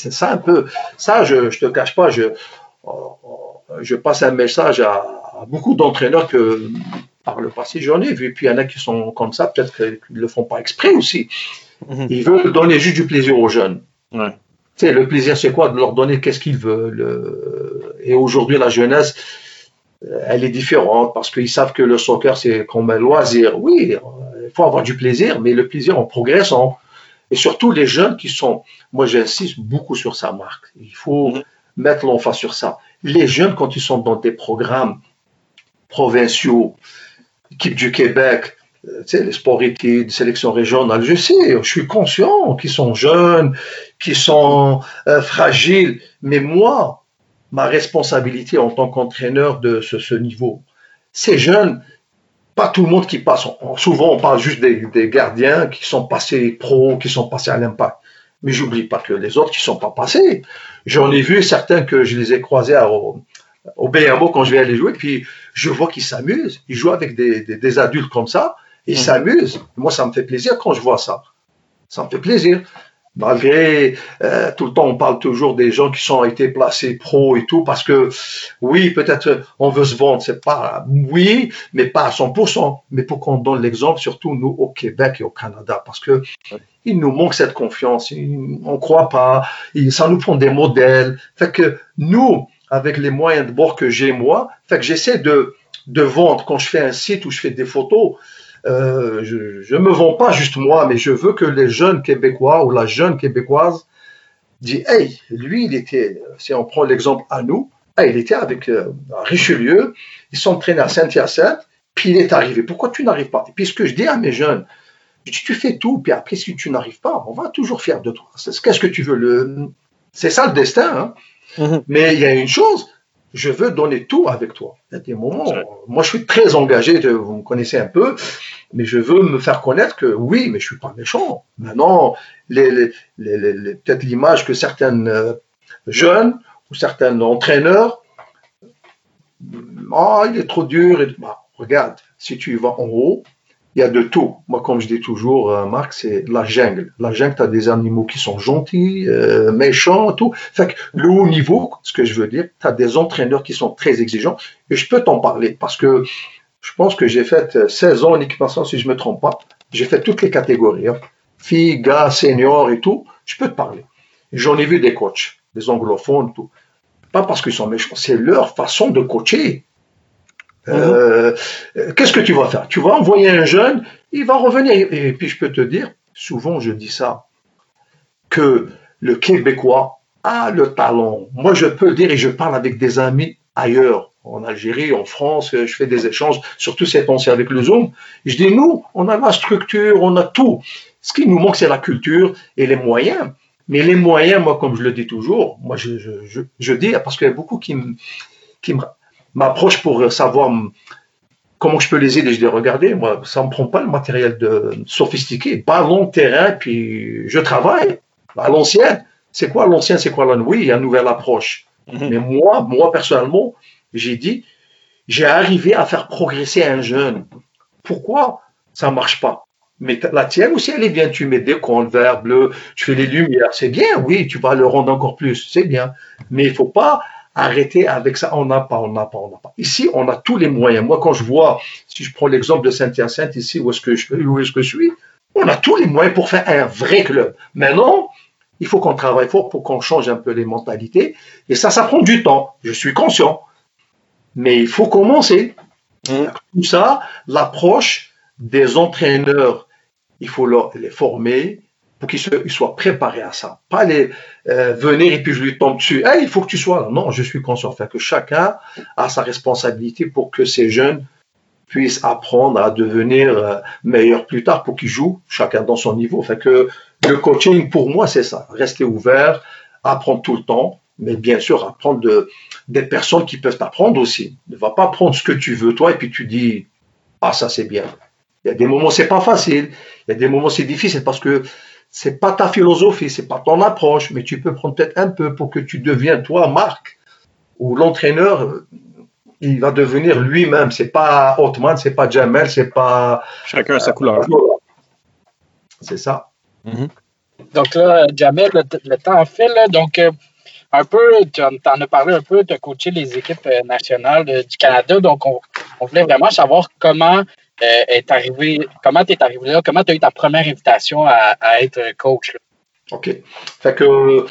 C'est ça un peu. Ça, je ne te cache pas, je, je passe un message à, beaucoup d'entraîneurs que par le passé j'en ai vu. Puis il y en a qui sont comme ça, peut-être qu'ils ne le font pas exprès aussi. Mhm. Ils veulent donner juste du plaisir aux jeunes. Ouais. Tu sais, le plaisir, c'est quoi? De leur donner qu'est-ce qu'ils veulent. Et aujourd'hui, la jeunesse, elle est différente parce qu'ils savent que le soccer, c'est comme un loisir. Oui, il faut avoir du plaisir, mais le plaisir en progressant. Et surtout les jeunes qui sont, moi j'insiste beaucoup sur ça, Marc. Il faut mhm. mettre l'emphase sur ça les jeunes, quand ils sont dans des programmes provinciaux, équipe du Québec, euh, tu sais, les sports études, sélection régionale, je sais, je suis conscient qu'ils sont jeunes, qu'ils sont euh, fragiles, mais moi, ma responsabilité en tant qu'entraîneur de ce, niveau, ces jeunes, pas tout le monde qui passe, souvent on parle juste des, des gardiens qui sont passés pro, qui sont passés à l'impact. Mais j'oublie pas que les autres qui sont pas passés. J'en ai vu certains que je les ai croisés au, au BMO quand je vais aller jouer, puis je vois qu'ils s'amusent. Ils jouent avec des, des, adultes comme ça, ils mhm. s'amusent. Moi, ça me fait plaisir quand je vois ça. Ça me fait plaisir malgré euh, tout le temps on parle toujours des gens qui sont été placés pro et tout parce que oui peut-être on veut se vendre c'est pas oui mais pas à 100% mais pour qu'on donne l'exemple surtout nous au Québec et au Canada parce que il nous manque cette confiance on croit pas ça nous prend des modèles. Fait que nous avec les moyens de bord que j'ai moi fait que j'essaie de de vendre. Quand je fais un site où je fais des photos euh, je ne me vends pas juste moi, mais je veux que les jeunes Québécois ou la jeune Québécoise disent Hey, lui, il était, si on prend l'exemple à nous, il était avec euh, Richelieu, ils s'entraînaient à Saint-Hyacinthe, puis il est arrivé. Pourquoi tu n'arrives pas? Et puis ce que je dis à mes jeunes, je dis, tu fais tout, puis après, si tu n'arrives pas, on va toujours faire de toi. Qu'est-ce que tu veux le... C'est ça le destin. Hein? Mm-hmm. Mais il y a une chose, je veux donner tout avec toi. Il y a des moments, moi je suis très engagé, vous me connaissez un peu, mais je veux me faire connaître que oui, mais je suis pas méchant. Maintenant, les, peut-être l'image que certains euh, jeunes ou certains entraîneurs, ah, il est trop dur. Bah, regarde, si tu vas en haut, il y a de tout. Moi, comme je dis toujours, euh, Marc, c'est la jungle. La jungle, tu as des animaux qui sont gentils, euh, méchants, tout. Fait que le haut niveau, ce que je veux dire, tu as des entraîneurs qui sont très exigeants. Et je peux t'en parler parce que je pense que j'ai fait 16 ans en équipement, si je me trompe pas. J'ai fait toutes les catégories. Hein. Filles, gars, seniors et tout. Je peux te parler. J'en ai vu des coachs, des anglophones, tout. Pas parce qu'ils sont méchants, c'est leur façon de coacher. Euh, qu'est-ce que tu vas faire? Tu vas envoyer un jeune, il va revenir. Et puis je peux te dire, souvent je dis ça, que le Québécois a le talent. Moi je peux le dire et je parle avec des amis ailleurs, en Algérie, en France, je fais des échanges, surtout cette année avec le Zoom. Je dis, nous, on a la structure, on a tout. Ce qui nous manque, c'est la culture et les moyens. Mais les moyens, moi, comme je le dis toujours, moi, je, je, je, dis, parce qu'il y a beaucoup qui me, qui me m'approche pour savoir comment je peux les aider. Je dis, regardez, moi, ça ne me prend pas le matériel de sophistiqué. Ballon, terrain, puis je travaille. À l'ancienne, c'est quoi? L'ancien, c'est quoi? La Oui, il y a une nouvelle approche. Mhm. Mais moi, moi, personnellement, j'ai dit, j'ai arrivé à faire progresser un jeune. Pourquoi? Ça ne marche pas mais la tienne aussi, elle est bien. Tu mets des comptes vert, bleu, tu fais les lumières. C'est bien, oui, tu vas le rendre encore plus. C'est bien. Mais il faut pas arrêter avec ça. On n'a pas, on n'a pas, on n'a pas. Ici, on a tous les moyens. Moi, quand je vois, si je prends l'exemple de Saint-Hyacinthe ici, où est-ce que je, où est-ce que je suis, on a tous les moyens pour faire un vrai club. Maintenant, il faut qu'on travaille fort pour qu'on change un peu les mentalités. Et ça, ça prend du temps. Je suis conscient. Mais il faut commencer. Mmh. Tout ça, l'approche des entraîneurs il faut les former pour qu'ils soient préparés à ça. Pas les euh, venir et puis je lui tombe dessus. il faut que tu sois là. Non, je suis conscient. Fait que chacun a sa responsabilité pour que ces jeunes puissent apprendre à devenir euh, meilleurs plus tard pour qu'ils jouent chacun dans son niveau. Fait que le coaching pour moi c'est ça. Rester ouvert, apprendre tout le temps, mais bien sûr apprendre de des personnes qui peuvent t'apprendre aussi. Ne va pas prendre ce que tu veux toi et puis tu dis ah ça c'est bien. Il y a des moments c'est pas facile, il y a des moments c'est difficile parce que c'est pas ta philosophie, c'est pas ton approche, mais tu peux prendre peut-être un peu pour que tu deviennes toi Marc ou l'entraîneur il va devenir lui-même. C'est pas Hotman, c'est pas Jamel, c'est pas. Chacun a sa couleur. C'est ça. Mm-hmm. Donc là, Jamel, le, temps file. Donc, euh, un peu, tu en, as parlé un peu, de coacher les équipes euh, nationales du Canada. Donc, on, voulait vraiment savoir comment euh, est arrivé, comment tu es arrivé là, comment tu as eu ta première invitation à, être coach. OK. Fait que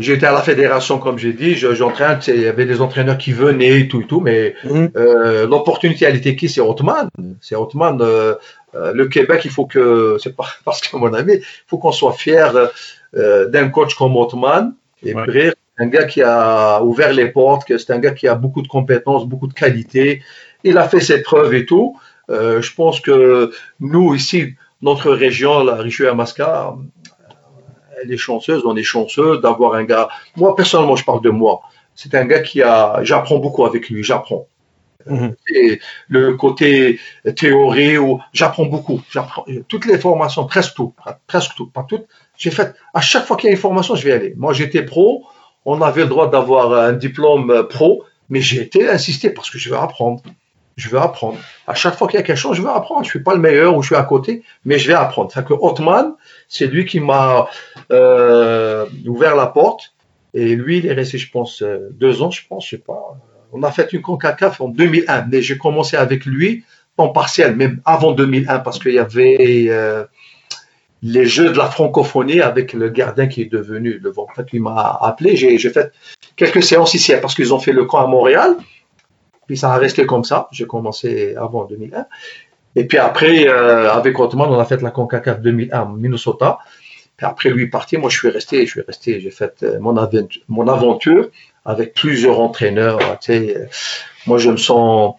j'étais à la fédération, comme j'ai dit, j'entraîne, il y avait des entraîneurs qui venaient, tout et tout, mais mm-hmm. euh, l'opportunité, elle était qui? C'est Ottoman. C'est Ottoman. le Québec, il faut que, c'est pas parce que mon ami, il faut qu'on soit fier d'un coach comme Ottoman et ouais un gars qui a ouvert les portes, c'est un gars qui a beaucoup de compétences, beaucoup de qualités. Il a fait ses preuves et tout. Euh, je pense que nous, ici, notre région, la Richelieu-Masca, elle est chanceuse, on est chanceux d'avoir un gars. Moi, personnellement, je parle de moi. C'est un gars qui a. J'apprends beaucoup avec lui, j'apprends. Mhm. Et le côté théorie, j'apprends beaucoup. J'apprends toutes les formations, presque tout, presque tout, pas toutes. J'ai fait. À chaque fois qu'il y a une formation, je vais aller. Moi, j'étais pro on avait le droit d'avoir un diplôme pro, mais j'ai été insisté parce que je veux apprendre. Je veux apprendre. À chaque fois qu'il y a quelque chose, je veux apprendre. Je suis pas le meilleur ou je suis à côté, mais je vais apprendre. que Hotman, c'est lui qui m'a euh, ouvert la porte. Et lui, il est resté, je pense, euh, deux ans, je pense, je sais pas. On a fait une CONCACAF en 2001, mais j'ai commencé avec lui en partiel, même avant 2001, parce qu'il y avait euh, les Jeux de la francophonie avec le gardien qui est devenu le En fait, il m'a appelé. J'ai fait quelques séances ici parce qu'ils ont fait le camp à Montréal. Puis ça a resté comme ça. J'ai commencé avant 2001. Et puis après, euh, avec Ottoman, on a fait la CONCACAF 2001 Minnesota. Puis après lui parti, moi je suis resté, je suis resté, j'ai fait euh, mon, aventure, mon aventure avec plusieurs entraîneurs. Moi je me sens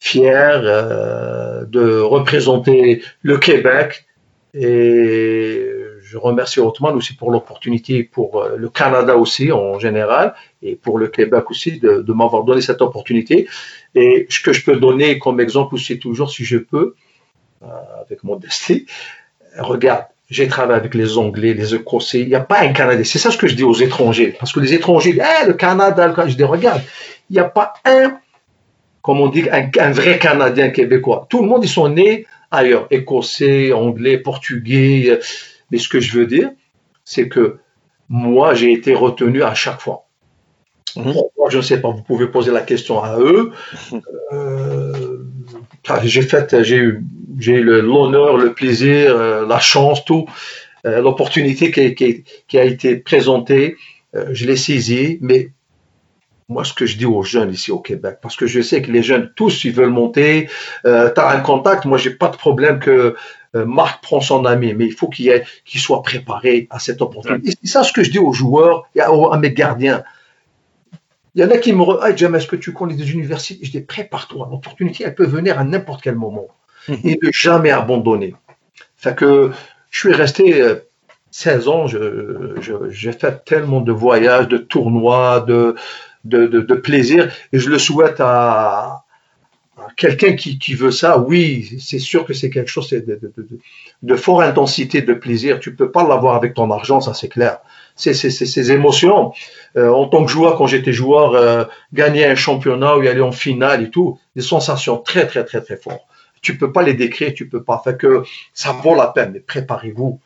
fier euh, de représenter le Québec et je remercie Ottoman aussi pour l'opportunité, pour le Canada aussi en général, et pour le Québec aussi de, m'avoir donné cette opportunité. Et ce que je peux donner comme exemple aussi toujours, si je peux, euh, avec modestie, regarde, j'ai travaillé avec les Anglais, les Écossais, il n'y a pas un Canadien. C'est ça ce que je dis aux étrangers. Parce que les étrangers, eh, le Canada, le je dis, regarde, il n'y a pas un, comme on dit, un, vrai Canadien québécois. Tout le monde, ils sont nés ailleurs, écossais, anglais, portugais. Mais ce que je veux dire, c'est que moi, j'ai été retenu à chaque fois. Mhm. je ne sais pas, vous pouvez poser la question à eux. Euh, j'ai fait, j'ai eu, j'ai l'honneur, le plaisir, euh, la chance, tout, euh, l'opportunité qui, qui, a été présentée. je l'ai saisie, mais moi, ce que je dis aux jeunes ici au Québec, parce que je sais que les jeunes, tous, ils veulent monter, euh, tu as un contact, moi, j'ai pas de problème que euh, Marc prend son ami, mais il faut qu'il qu soit préparé à cette opportunité. C'est ça ce que je dis aux joueurs et à, mes gardiens. Il y en a qui me disent, hey, James, est-ce que tu connais des universités? Je dis, prépare-toi, l'opportunité, elle peut venir à n'importe quel moment. Mhm. Et ne jamais abandonner. Fait que je suis resté 16 euh, ans, j'ai fait tellement de voyages, de tournois, de, de, plaisir et je le souhaite à, quelqu'un qui, veut ça. Oui, c'est sûr que c'est quelque chose de, de, forte intensité, de plaisir. Tu peux pas l'avoir avec ton argent, ça c'est clair. C'est ces émotions. Euh, en tant que joueur, quand j'étais joueur, euh, gagner un championnat ou y aller en finale et tout, des sensations très très très très fortes. Tu peux pas les décrire, tu peux pas. Fait que ça vaut la peine. Mais préparez-vous.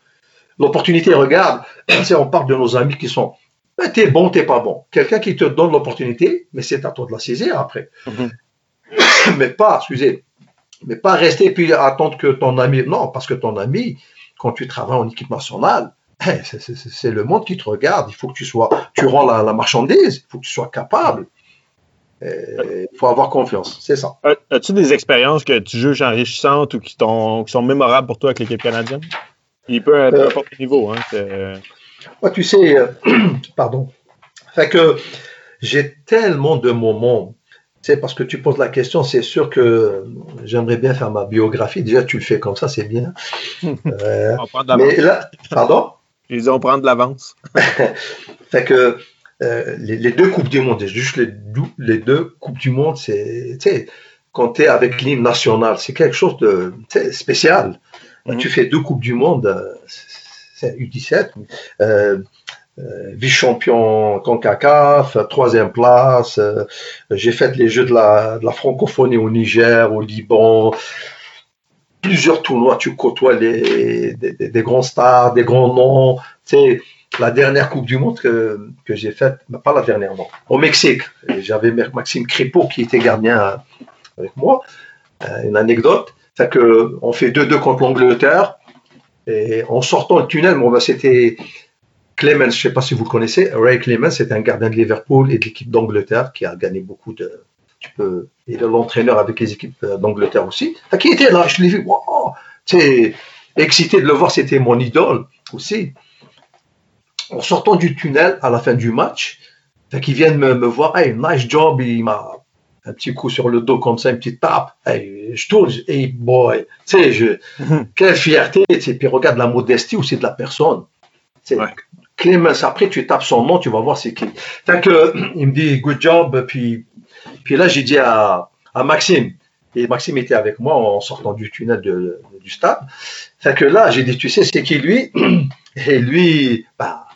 L'opportunité, regarde, on parle de nos amis qui sont ben, t'es bon, t'es pas bon. Quelqu'un qui te donne l'opportunité, mais c'est à toi de la saisir après. Mhm. mais pas, excusez, mais pas rester puis attendre que ton ami. Non, parce que ton ami, quand tu travailles en équipe nationale, c'est le monde qui te regarde. Il faut que tu sois, tu rends la, marchandise. Il faut que tu sois capable. Il faut avoir confiance. C'est ça. As-tu des expériences que tu juges enrichissantes ou qui, qui sont mémorables pour toi avec l'équipe canadienne? Il peut être à n'importe quel niveau. Hein, tu sais, pardon. Fait que j'ai tellement de moments c'est parce que tu poses la question, c'est sûr que j'aimerais bien faire ma biographie. Déjà, tu le fais comme ça, c'est bien. Euh, mais là, pardon? Je disais, on prend de l'avance. fait que euh, les, deux Coupes du Monde, juste les, les deux Coupes du Monde, c'est, quand tu es avec l'hymne national, c'est quelque chose de spécial. Mhm. Tu fais deux Coupes du Monde, euh, c'est U17. Euh, vice-champion CONCACAF, troisième place. Euh, j'ai fait les Jeux de la, francophonie au Niger, au Liban. Plusieurs tournois, tu côtoies les, des, grands stars, des grands noms. Tu la dernière Coupe du Monde que, j'ai faite, pas la dernière, non, au Mexique. J'avais Maxime Crépeau qui était gardien avec moi. Euh, une anecdote, c'est que on fait 2-2 contre l'Angleterre. Et en sortant le tunnel, bon, ben, c'était Clemens, je ne sais pas si vous le connaissez, Ray Clemens c'est un gardien de Liverpool et de l'équipe d'Angleterre qui a gagné beaucoup de. Tu peux, il est l'entraîneur avec les équipes euh, d'Angleterre aussi. Qui était là, je l'ai vu, wow, excité de le voir, c'était mon idole aussi. En sortant du tunnel à la fin du match, qui vient me, me voir, hey, nice job, il m'a un petit coup sur le dos comme ça, une petite tape. Hey, je tourne, hey boy, tu sais, je, quelle fierté, puis regarde la modestie aussi de la personne. Clemens, après tu tapes son nom, tu vas voir c'est qui. Fait que, il me dit good job, puis, puis là j'ai dit à, à, Maxime, et Maxime était avec moi en sortant du tunnel de, du stade. Fait que là j'ai dit, tu sais c'est qui lui? Et lui, bah,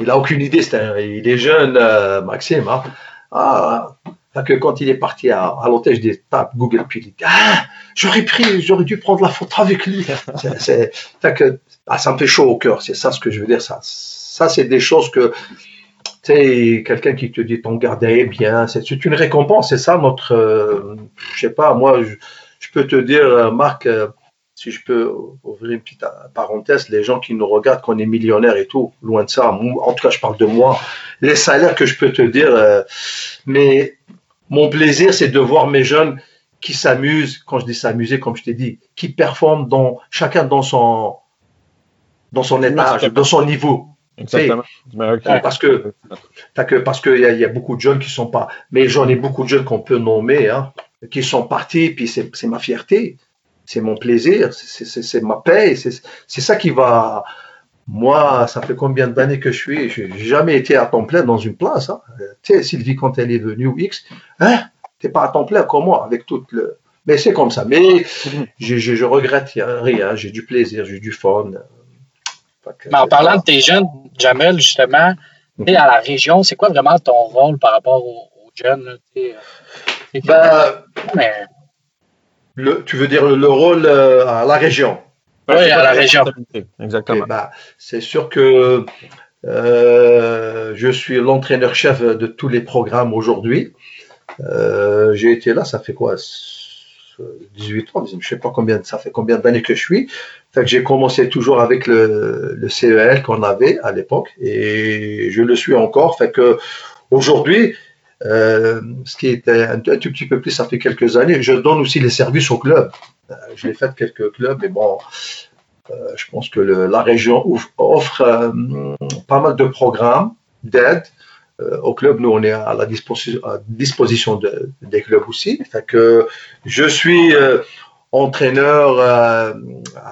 il a aucune idée, il est jeune, euh, Maxime. Hein. Ah, fait que quand il est parti à, à l'hôtel, je dis, tape Google, puis il dit, ah, j'aurais pris, j'aurais dû prendre la photo avec lui. fait que, ah, ça me fait chaud au cœur, c'est ça ce que je veux dire, ça ça, c'est des choses que, tu sais, quelqu'un qui te dit ton gardien est bien, c'est une récompense, c'est ça notre, euh, je sais pas, moi, je, peux te dire, euh, Marc, euh, si je peux ouvrir une petite parenthèse, les gens qui nous regardent, qu'on est millionnaire et tout, loin de ça, en tout cas, je parle de moi, les salaires que je peux te dire, mais mon plaisir, c'est de voir mes jeunes qui s'amusent, quand je dis s'amuser, comme je t'ai dit, qui performent dans, chacun dans son, dans son étage, dans son niveau. Exactement. Parce que parce qu'il y, a, y a beaucoup de jeunes qui sont pas, mais j'en ai beaucoup de jeunes qu'on peut nommer, hein, qui sont partis, puis c'est ma fierté, c'est mon plaisir, c'est ma paix, c'est ça qui va. Moi, ça fait combien d'années que je suis, j'ai jamais été à temps plein dans une place. Hein. Tu sais, Sylvie, quand elle est venue ou X, hein, t'es pas à temps plein comme moi, avec toute le. Mais c'est comme ça. Mais je, je, je regrette rien, j'ai du plaisir, j'ai du fun. Mais en parlant de tes jeunes, Jamel, justement, à la région, c'est quoi vraiment ton rôle par rapport aux, jeunes? Ben, le, tu veux dire le rôle euh, à la région? Oui, à la région. Exactement. Ben, c'est sûr que euh, je suis l'entraîneur-chef de tous les programmes aujourd'hui. Euh, j'ai été là, ça fait quoi 18 ans, je sais pas combien, ça fait combien d'années que je suis. Fait j'ai commencé toujours avec le, le CEL qu'on avait à l'époque et je le suis encore. Fait aujourd'hui, euh, ce qui était un, tout petit peu plus, ça fait quelques années, je donne aussi les services au club. Euh, je l'ai fait quelques clubs, mais bon, euh, je pense que la région offre, pas mal de programmes d'aide au club, nous, on est à la disposition, à disposition de, des clubs aussi. Fait je suis entraîneur euh,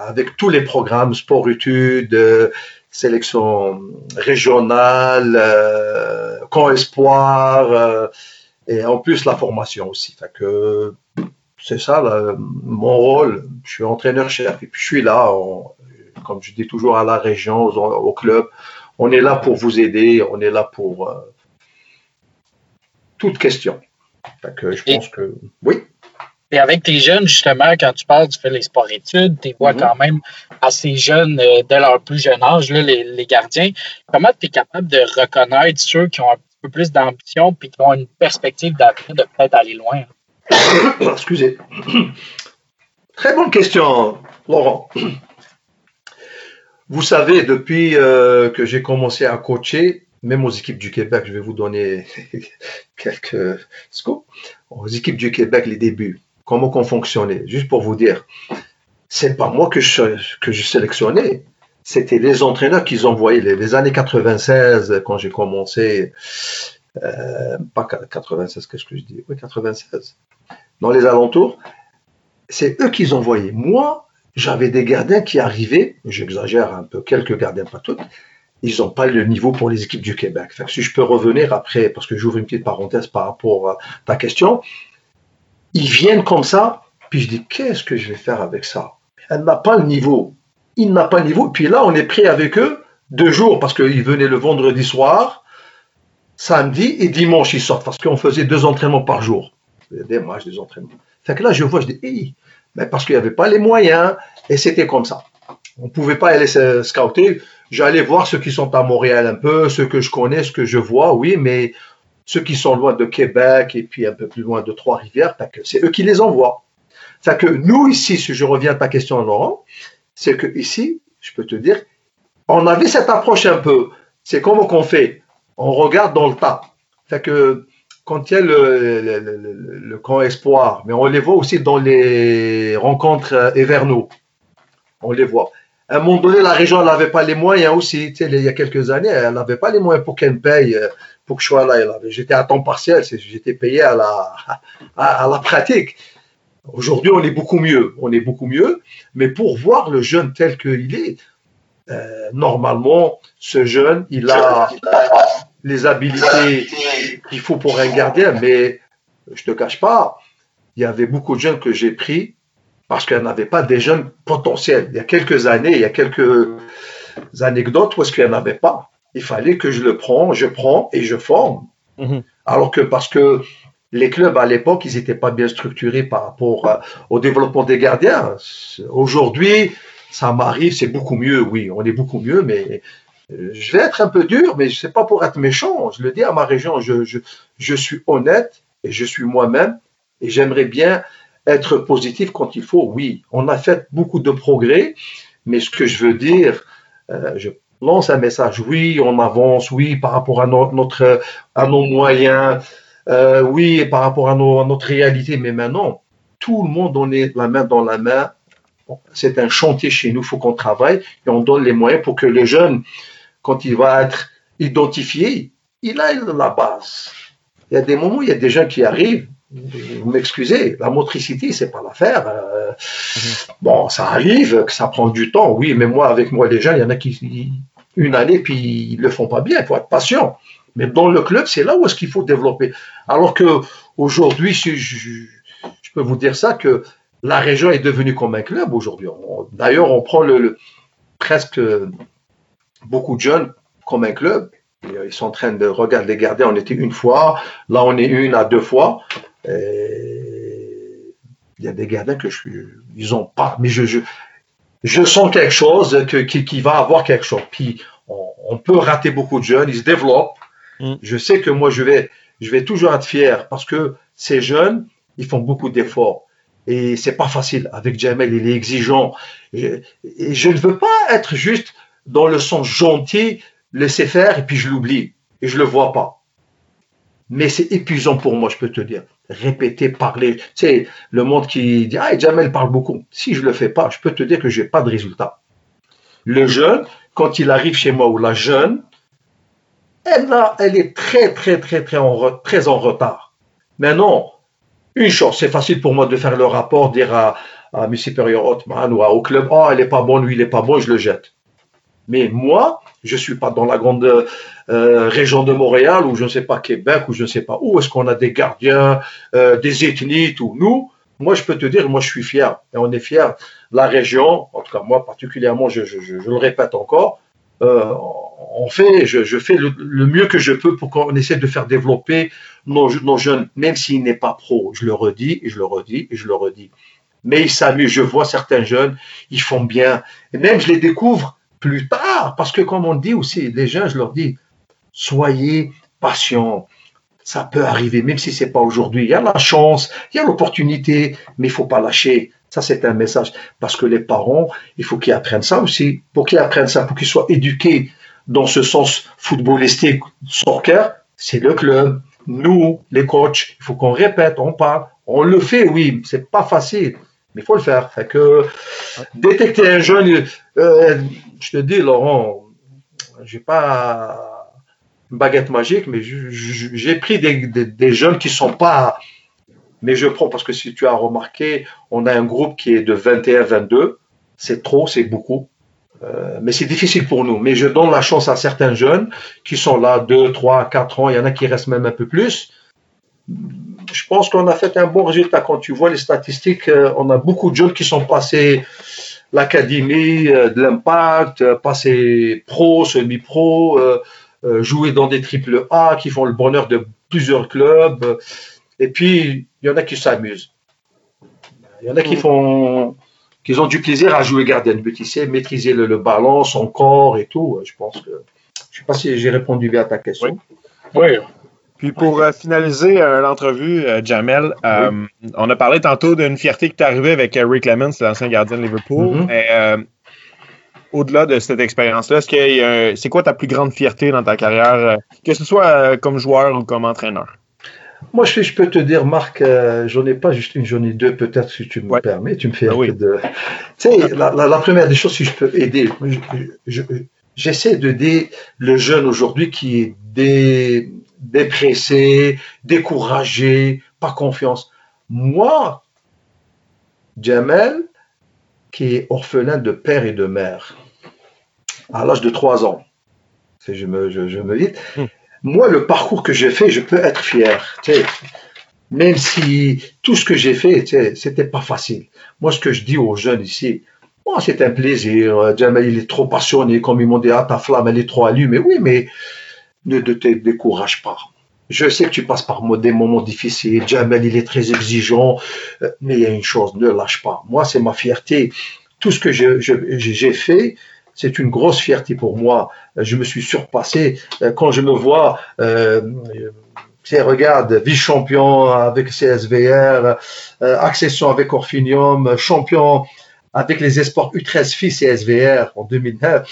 avec tous les programmes sport-études, sélection régionale, camp espoir, et en plus la formation aussi. Fait que c'est ça mon rôle. Je suis entraîneur-chef et puis je suis là, comme je dis toujours à la région, au, club. On est là pour vous aider, on est là pour toute question. je pense que oui. Et avec tes jeunes, justement, quand tu parles, tu fais les sports-études, tu vois mhm. quand même assez jeunes euh, dès leur plus jeune âge, les, gardiens. Comment tu es capable de reconnaître ceux qui ont un peu plus d'ambition puis qui ont une perspective d'avenir de peut-être aller loin? Excusez. Très bonne question, Laurent. Vous savez, depuis euh, que j'ai commencé à coacher, même aux équipes du Québec, je vais vous donner quelques scoops. Aux équipes du Québec, les débuts, comment qu'on fonctionnait, juste pour vous dire, c'est pas moi que je, que c'était les entraîneurs qu'ils envoyaient. Les, les années 96, quand j'ai commencé, euh, pas 96, qu'est-ce que je dis? Oui, 96. Dans les alentours, c'est eux qu'ils envoyaient. Moi, j'avais des gardiens qui arrivaient, j'exagère un peu, quelques gardiens, pas tous, ils n'ont pas le niveau pour les équipes du Québec. si je peux revenir après, parce que j'ouvre une petite parenthèse par rapport à ta question, ils viennent comme ça, puis je dis, qu'est-ce que je vais faire avec ça? Elle n'a pas le niveau. Il n'a pas le niveau. Puis là, on est pris avec eux deux jours, parce qu'ils venaient le vendredi soir, samedi et dimanche, ils sortent, parce qu'on faisait deux entraînements par jour. Des matchs, des entraînements. Fait que là, je vois, je dis, mais parce qu'il n'y avait pas les moyens, et c'était comme ça. On ne pouvait pas aller scouter. J'allais voir ceux qui sont à Montréal un peu, ceux que je connais, ceux que je vois, oui, mais ceux qui sont loin de Québec et puis un peu plus loin de Trois-Rivières, c'est eux qui les envoient. Que nous, ici, si je reviens à ta question, Laurent, c'est que ici, je peux te dire, on avait cette approche un peu. C'est comment qu'on fait On regarde dans le tas. Quand il y a le, le, grand espoir, mais on les voit aussi dans les rencontres hivernaux. On les voit. À un moment donné, la région n'avait pas les moyens aussi. Il y a quelques années, elle n'avait pas les moyens pour qu'elle paye, euh, pour que je sois là. J'étais à temps partiel, j'étais payé à la, pratique. Aujourd'hui, on est beaucoup mieux. On est beaucoup mieux. Mais pour voir le jeune tel qu'il est, euh, normalement, ce jeune, il a les habilités qu'il faut pour un gardien, mais je te cache pas, il y avait beaucoup de jeunes que j'ai pris parce qu'il n'y pas des jeunes potentiels. Il y a quelques années, il y a quelques anecdotes où est-ce qu'il n'y en avait pas. Il fallait que je le prends, je prends et je forme. Mhm. Alors que parce que les clubs à l'époque, ils n'étaient pas bien structurés par rapport au développement des gardiens. Aujourd'hui, ça m'arrive, c'est beaucoup mieux, oui, on est beaucoup mieux, mais je vais être un peu dur, mais ce n'est pas pour être méchant. Je le dis à ma région, je, je, suis honnête et je suis moi-même et j'aimerais bien être positif quand il faut. Oui, on a fait beaucoup de progrès, mais ce que je veux dire, euh, je lance un message. Oui, on avance. Oui, par rapport à notre, à nos moyens. Euh, oui, par rapport à, notre réalité. Mais maintenant, tout le monde on est la main dans la main. c'est un chantier chez nous. Il faut qu'on travaille et on donne les moyens pour que les jeunes quand il va être identifié, il a la base. Il y a des moments où il y a des gens qui arrivent, vous m'excusez, la motricité, c'est pas l'affaire. Euh, bon, ça arrive, que ça prend du temps, oui, mais moi, avec moi, les gens, il y en a qui, une année, puis ils le font pas bien, il faut être patient. Mais dans le club, c'est là où est-ce qu'il faut développer. Alors que aujourd'hui, je, je, peux vous dire ça, que la région est devenue comme un club aujourd'hui. D'ailleurs, on prend le presque beaucoup de jeunes comme un club. Ils sont en train de regarder les gardiens. On était une fois, là on est une à deux fois. il y a des gardiens que je suis, ils ont pas, mais je, je, je sens quelque chose que, qui, qui, va avoir quelque chose. Puis on, peut rater beaucoup de jeunes, ils se développent. Mm. Je sais que moi je vais, je vais toujours être fier parce que ces jeunes, ils font beaucoup d'efforts. Et c'est pas facile. Avec Jamel, il est exigeant. et je ne veux pas être juste dans le sens gentil, laisser faire et puis je l'oublie et je le vois pas. Mais c'est épuisant pour moi, je peux te dire. Répéter, parler. Tu sais, le monde qui dit Ah, Jamel parle beaucoup. Si je le fais pas, je peux te dire que j'ai pas de résultat. Le jeune, quand il arrive chez moi ou la jeune, elle, elle est très, très, très, très en, très en retard. Maintenant, une chose, c'est facile pour moi de faire le rapport, dire à, à M. Supérieur Hotman ou au club, oh, elle est pas bonne, lui, il est pas bon, je le jette. Mais moi, je suis pas dans la grande euh, région de Montréal ou je ne sais pas Québec ou je ne sais pas où est-ce qu'on a des gardiens, euh, des ethnies, tout. Nous, moi, je peux te dire, moi, je suis fier. Et on est fier. La région, en tout cas moi particulièrement, je, le répète encore, euh, on fait, je, fais le, mieux que je peux pour qu'on essaie de faire développer nos, jeunes, même s'ils n'est pas pro. Je le redis et je le redis et je le redis. Mais ils s'amusent. Je vois certains jeunes, ils font bien. Et même je les découvre plus tard. Parce que comme on dit aussi, les gens, je leur dis, soyez patients. Ça peut arriver, même si c'est pas aujourd'hui. Il y a la chance, il y a l'opportunité, mais il faut pas lâcher. Ça, c'est un message. Parce que les parents, il faut qu'ils apprennent ça aussi. Pour qu'ils apprennent ça, pour qu'ils soient éduqués dans ce sens footballistique, soccer, c'est le club. Nous, les coachs, il faut qu'on répète, on parle. On le fait, oui, c'est pas facile. Mais il faut le faire. Fait que détecter un jeune, euh, je te dis, Laurent, j'ai pas une baguette magique, mais j'ai pris des, jeunes qui sont pas. Mais je prends parce que si tu as remarqué, on a un groupe qui est de 21-22. C'est trop, c'est beaucoup. Euh, mais c'est difficile pour nous. Mais je donne la chance à certains jeunes qui sont là 2, 3, 4 ans. Il y en a qui restent même un peu plus. Je pense qu'on a fait un bon résultat. Quand tu vois les statistiques, euh, on a beaucoup de jeunes qui sont passés l'académie euh, de l'impact, passés pro, semi-pro, jouer dans des triple A, qui font le bonheur de plusieurs clubs. Et puis, il y en a qui s'amusent. Il y en a qui mm. font qu'ils ont du plaisir à jouer gardien de but, maîtriser le, ballon, son corps et tout. Je pense que, je sais pas si j'ai répondu bien à ta question. Oui. Puis pour euh, finaliser euh, l'entrevue, euh, Jamel, on a parlé tantôt d'une fierté qui t'est arrivée avec Rick Lemons, l'ancien gardien de Liverpool. Mm-hmm. au-delà de cette expérience-là, c'est quoi ta plus grande fierté dans ta carrière, que ce soit comme joueur ou comme entraîneur? Moi, je, je, peux te dire, Marc, j'en ai pas juste une, j'en ai deux, peut-être, si tu me permets. Tu me fais ah un peu de. Tu sais, la, la, première des choses, si je peux aider, j'essaie de d'aider le jeune aujourd'hui qui est dé, dépressé, découragé, pas confiance. Moi, Jamel, qui est orphelin de père et de mère, à l'âge de 3 ans, je me, je, je me dis, hum moi, le parcours que j'ai fait, je peux être fier. Même si tout ce que j'ai fait, c'était pas facile. Moi, ce que je dis aux jeunes ici, oh, c'est un plaisir. Jamal, il est trop passionné, comme ils m'ont dit, ah, ta flamme, elle est trop allumée. Oui, mais ne te décourage pas. Je sais que tu passes par des moments difficiles. Jamal, il est très exigeant. Euh, mais il y a une chose, ne lâche pas. Moi, c'est ma fierté. Tout ce que j'ai fait, c'est une grosse fierté pour moi. Je me suis surpassé euh, quand je me vois. Euh, regarde, vice-champion avec CSVR, euh, accession avec Orfinium, champion avec les Esports U13 FI CSVR en 2009,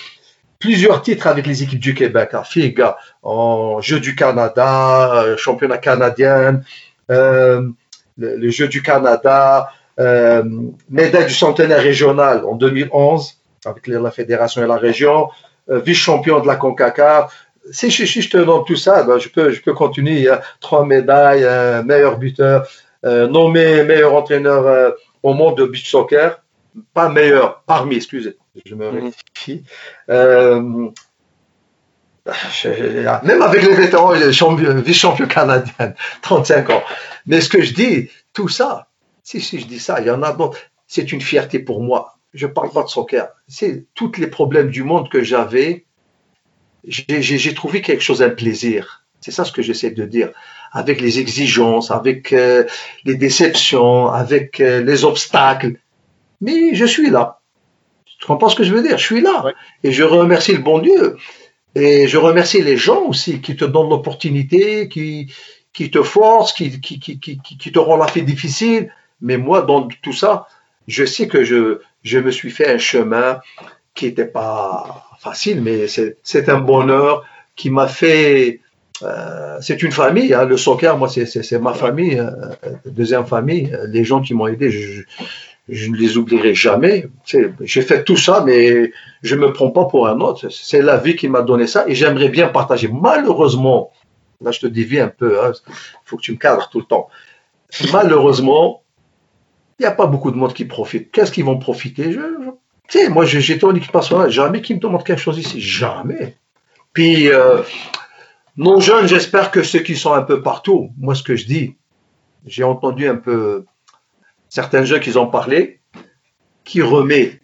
plusieurs titres avec les équipes du Québec, à FIG, en Jeux du Canada, euh, championnat canadien, euh, le, le, Jeu du Canada, médaille du centenaire régional en 2011, avec la fédération et la région, euh, vice-champion de la CONCACAF. Si, je te donne tout ça, ben, je, peux, je peux continuer. Il y a trois médailles, meilleur buteur, euh, nommé meilleur entraîneur euh, au monde de beach soccer. Pas meilleur, parmi, excusez, je me mhm. rectifie. Même avec les vétérans, vice-champion canadien, 35 ans. Mais ce que je dis, tout ça, si, si je dis ça, il y en a d'autres. C'est une fierté pour moi je parle pas de soccer. C'est tous les problèmes du monde que j'avais. J'ai trouvé quelque chose, un plaisir. C'est ça ce que j'essaie de dire. Avec les exigences, avec euh, les déceptions, avec euh, les obstacles. Mais je suis là. Tu comprends ce que je veux dire? Je suis là. Et je remercie le bon Dieu. Et je remercie les gens aussi qui te donnent l'opportunité, qui, qui te forcent, qui, qui, qui, te rendent la vie difficile. Mais moi, dans tout ça, je sais que je, je me suis fait un chemin qui n'était pas facile, mais c'est un bonheur qui m'a fait. Euh, c'est une famille, hein, le soccer, moi, c'est ma famille, euh, deuxième famille. Les gens qui m'ont aidé, ne les oublierai jamais. J'ai fait tout ça, mais je me prends pas pour un autre. C'est la vie qui m'a donné ça et j'aimerais bien partager. Malheureusement, là, je te dévie un peu, il hein, faut que tu me cadres tout le temps. Malheureusement, il n'y a pas beaucoup de monde qui profite. Qu'est-ce qu'ils vont profiter? Je, Tu sais, moi, j'étais en équipe nationale, jamais qui me demande quelque chose ici. Jamais. Puis, euh, nos jeunes, j'espère que ceux qui sont un peu partout, moi, ce que je dis, j'ai entendu un peu certains jeunes qui ont parlé, qui remet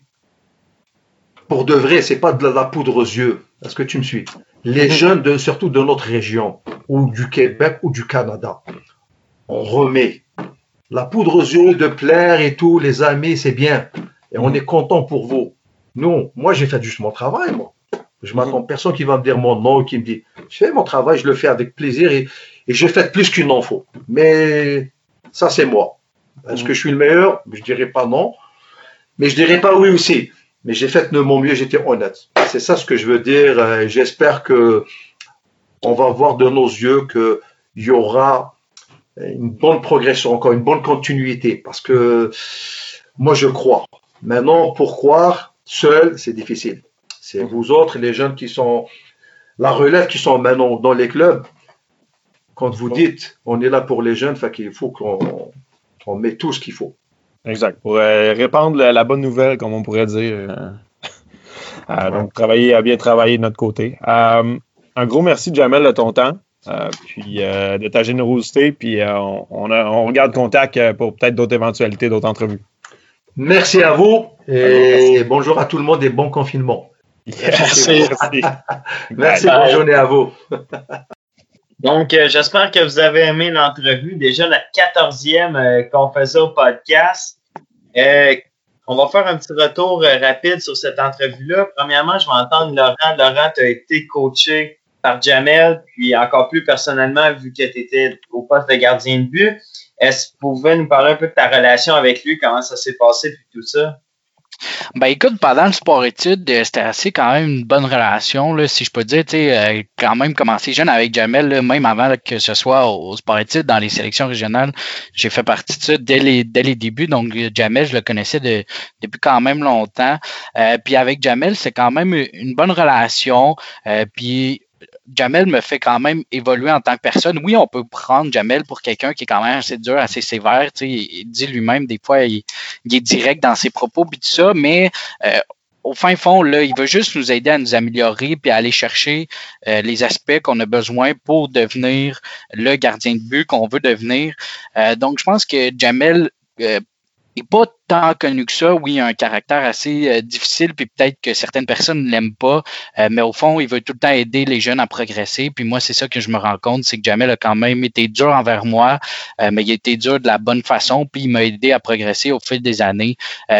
pour de vrai, c'est pas de la poudre aux yeux. Est-ce que tu me suis? Les jeunes, de, surtout de notre région, ou du Québec, ou du Canada, on remet la poudre aux yeux de plaire et tout, les amis, c'est bien. Et on est content pour vous. Non, moi j'ai fait juste mon travail, moi. Je m'attends personne qui va me dire mon nom, qui me dit, je fais mon travail, je le fais avec plaisir et, et je fais plus qu'il n'en faut. Mais ça, c'est moi. Est-ce que je suis le meilleur? Je dirais pas non. Mais je dirais pas oui aussi. Mais j'ai fait de mon mieux, j'étais honnête. C'est ça ce que je veux dire. J'espère que on va voir de nos yeux qu'il y aura une bonne progression, encore une bonne continuité, parce que moi, je crois. Maintenant, pour croire seul, c'est difficile. C'est vous autres, les jeunes qui sont, la relève qui sont maintenant dans les clubs. Quand vous dites, on est là pour les jeunes, fait qu'il faut qu'on on met tout ce qu'il faut. Exact. Pour euh, répandre la, bonne nouvelle, comme on pourrait dire. Euh, euh, donc, travailler à bien travailler de notre côté. un gros merci, Jamel, de ton temps. puis de ta générosité, puis on, on, regarde contact pour peut-être d'autres éventualités, d'autres entrevues. Merci à vous et bonjour à tout le monde et bon confinement. Merci. Merci, bonne journée à vous. Donc, euh, j'espère que vous avez aimé l'entrevue. Déjà la quatorzième euh, qu'on faisait au podcast. Euh, on va faire un petit retour rapide sur cette entrevue-là. Premièrement, je vais entendre Laurent. Laurent, tu été coaché par Jamel, puis encore plus personnellement, vu que tu étais au poste de gardien de but. Est-ce que vous pouvez nous parler un peu de ta relation avec lui, comment ça s'est passé, puis tout ça? Ben écoute, pendant le sport-études, euh, c'était assez quand même une bonne relation, là, si je peux dire. Tu sais, euh, quand même commencé jeune avec Jamel, même avant que ce soit au, sport-études, dans les sélections régionales, j'ai fait partie de ça dès les, dès les débuts. Donc, Jamel, je le connaissais depuis quand même longtemps. Euh, puis avec Jamel, c'est quand même une bonne relation. puis Jamel me fait quand même évoluer en tant que personne. Oui, on peut prendre Jamel pour quelqu'un qui est quand même assez dur, assez sévère. Il, dit lui-même, des fois, il, est direct dans ses propos, puis tout ça, mais euh, au fin fond, là, il veut juste nous aider à nous améliorer puis à aller chercher euh, les aspects qu'on a besoin pour devenir le gardien de but qu'on veut devenir. Euh, donc, je pense que Jamel pas tant connu que ça. Oui, il a un caractère assez euh, difficile, puis peut-être que certaines personnes ne l'aiment pas, euh, mais au fond, il veut tout le temps aider les jeunes à progresser. Puis moi, c'est ça que je me rends compte, c'est que Jamel a quand même été dur envers moi, euh, mais il a été dur de la bonne façon, puis il m'a aidé à progresser au fil des années.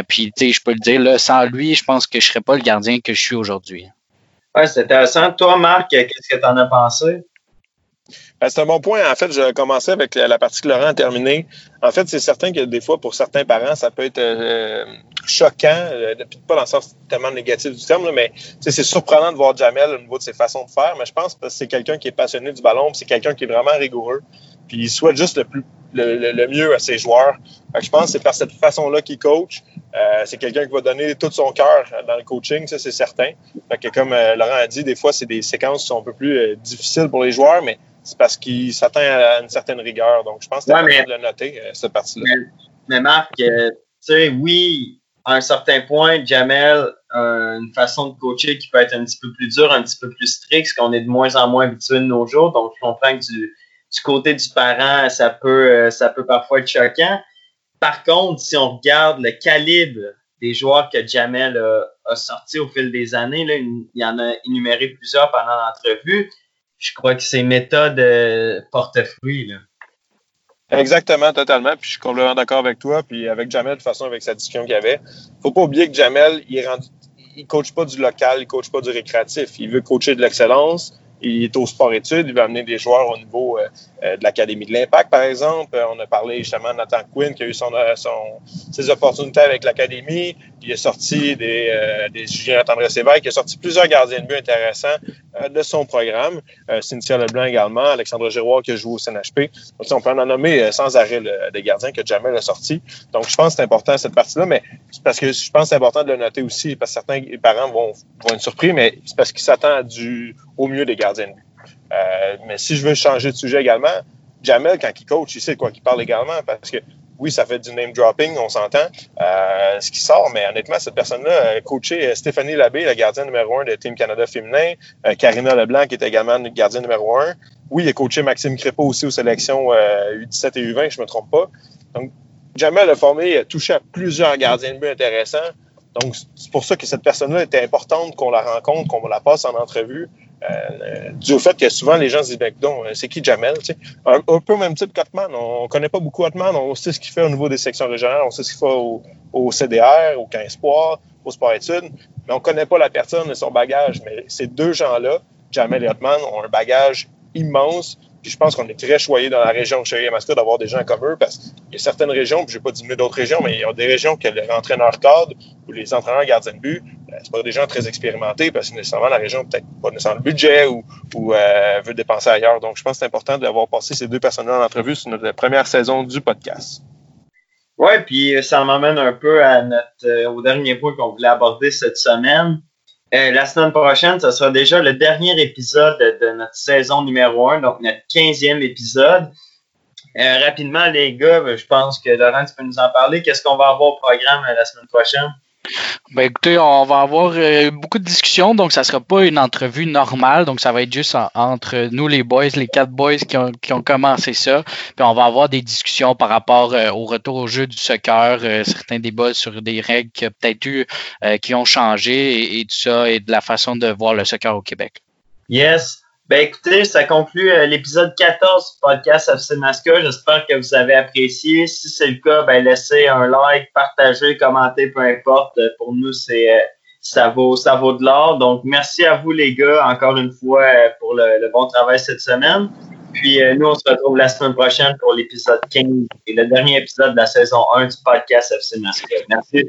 puis, tu sais, je peux le dire, là, sans lui, je pense que je ne serais pas le gardien que je suis aujourd'hui. Ouais, c'est intéressant. Toi, Marc, qu'est-ce que tu en as pensé? Ben, c'est un bon point. En fait, je commençais avec la partie que Laurent a terminée. En fait, c'est certain que des fois, pour certains parents, ça peut être euh, choquant, euh, pas dans le sens tellement négatif du terme, mais c'est surprenant de voir Jamel au niveau de ses façons de faire. Mais je pense que c'est quelqu'un qui est passionné du ballon, c'est quelqu'un qui est vraiment rigoureux, puis il souhaite juste le plus le, mieux à ses joueurs. je pense que c'est par cette façon-là qu'il coach. Euh, c'est quelqu'un qui va donner tout son cœur dans le coaching, ça c'est certain. Fait que comme Laurent a dit, des fois c'est des séquences qui sont un peu plus difficiles pour les joueurs, mais c'est parce qu'il s'atteint à une certaine rigueur. Donc, je pense que c'est important de le noter, euh, cette partie-là. Mais, Marc, euh, tu sais, oui, à un certain point, Jamel a une façon de coacher qui peut être un petit peu plus dure, un petit peu plus strict, ce qu'on est de moins en moins habitué de nos jours. Donc, je comprends que du, côté du parent, ça peut, euh, ça peut parfois être choquant. Par contre, si on regarde le calibre des joueurs que Jamel a, a sorti au fil des années, là, il y en a énuméré plusieurs pendant l'entrevue je crois que c'est méthode euh, porte-fruit. Exactement, totalement. Puis je suis complètement d'accord avec toi. Puis avec Jamel, de toute façon, avec sa discussion qu'il y avait. Faut pas oublier que Jamel, il ne coach pas du local, il coach pas du récréatif. Il veut coacher de l'excellence il est au sport-études, il va amener des joueurs au niveau euh, euh, de l'Académie de l'Impact, par exemple. Euh, on a parlé justement de Nathan Quinn qui a eu son, ses opportunités avec l'Académie. Il est sorti des, des Julien Tendresse Sévère, qui a sorti plusieurs gardiens de but intéressants de son programme. Cynthia Leblanc également, Alexandre Giroir qui a joué au CNHP. Donc, on peut en nommer sans arrêt des gardiens que Jamel a sorti. Donc, je pense que c'est important cette partie-là, mais c'est parce que je pense que c'est important de le noter aussi, parce que certains parents vont, vont être surpris, mais c'est parce qu'ils s'attendent au mieux des gardiens de but. Euh, mais si je veux changer de sujet également, Jamel, quand il coach, il sait quoi il parle également parce que oui, ça fait du name dropping, on s'entend, euh, ce qui sort, mais honnêtement, cette personne-là a coaché Stéphanie Labbé, la gardienne numéro un de Team Canada féminin, euh, Karina Leblanc, qui est également une gardienne numéro un. Oui, il a coaché Maxime Crépeau aussi aux sélections U17 et U20, je ne me trompe pas. Donc, Jamel a formé, a touché à plusieurs gardiens de but intéressants. Donc, c'est pour ça que cette personne-là était importante qu'on la rencontre, qu'on la passe en entrevue. Euh, dû au fait que souvent les gens se disent ben, euh, c'est qui Jamel tu sais? un, peu au même type qu'Otman. On, connaît pas beaucoup Otman, on sait ce qu'il fait au niveau des sections régionales, on sait ce qu'il fait au, CDR, au 15 Espoir, au sport études, mais on connaît pas la personne et son bagage. Mais ces deux gens-là, Jamel et Otman, ont un bagage immense je pense qu'on est très choyé dans la région de Chérie-Yamaska d'avoir des gens comme eux parce qu'il y a certaines régions, puis je vais pas diminuer d'autres régions, mais il y a des régions que les entraîneurs cadres ou les entraîneurs gardiens de but, c'est pas des gens très expérimentés parce que nécessairement la région peut-être pas nécessairement le budget ou, euh, veut dépenser ailleurs. Donc, je pense que c'est important d'avoir passé ces deux personnes-là en entrevue sur notre première saison du podcast. Oui, puis ça m'amène un peu notre, au dernier point qu'on voulait aborder cette semaine. la semaine prochaine, ce sera déjà le dernier épisode de, notre saison numéro 1, donc notre 15e épisode. rapidement, les gars, je pense que Laurent, tu peux nous en parler. Qu'est-ce qu'on va avoir au programme la semaine prochaine? Ben écoutez, on va avoir euh, beaucoup de discussions, donc ça ne sera pas une entrevue normale, donc ça va être juste entre nous les boys, les quatre boys qui ont, ont, commencé ça. Puis on va avoir des discussions par rapport euh, au retour au jeu du soccer, euh, certains débats sur des règles qui peut-être eu qui ont changé et, tout ça, et de la façon de voir le soccer au Québec. Yes. Ben écoutez, ça conclut euh, l'épisode 14 du podcast FC Masca. J'espère que vous avez apprécié. Si c'est le cas, ben laissez un like, partagez, commentez, peu importe. Pour nous, c'est euh, ça vaut ça vaut de l'or. Donc merci à vous les gars encore une fois euh, pour le, bon travail cette semaine. Puis nous, on se retrouve la semaine prochaine pour l'épisode 15 et le dernier épisode de la saison 1 du podcast FC Masca. Merci.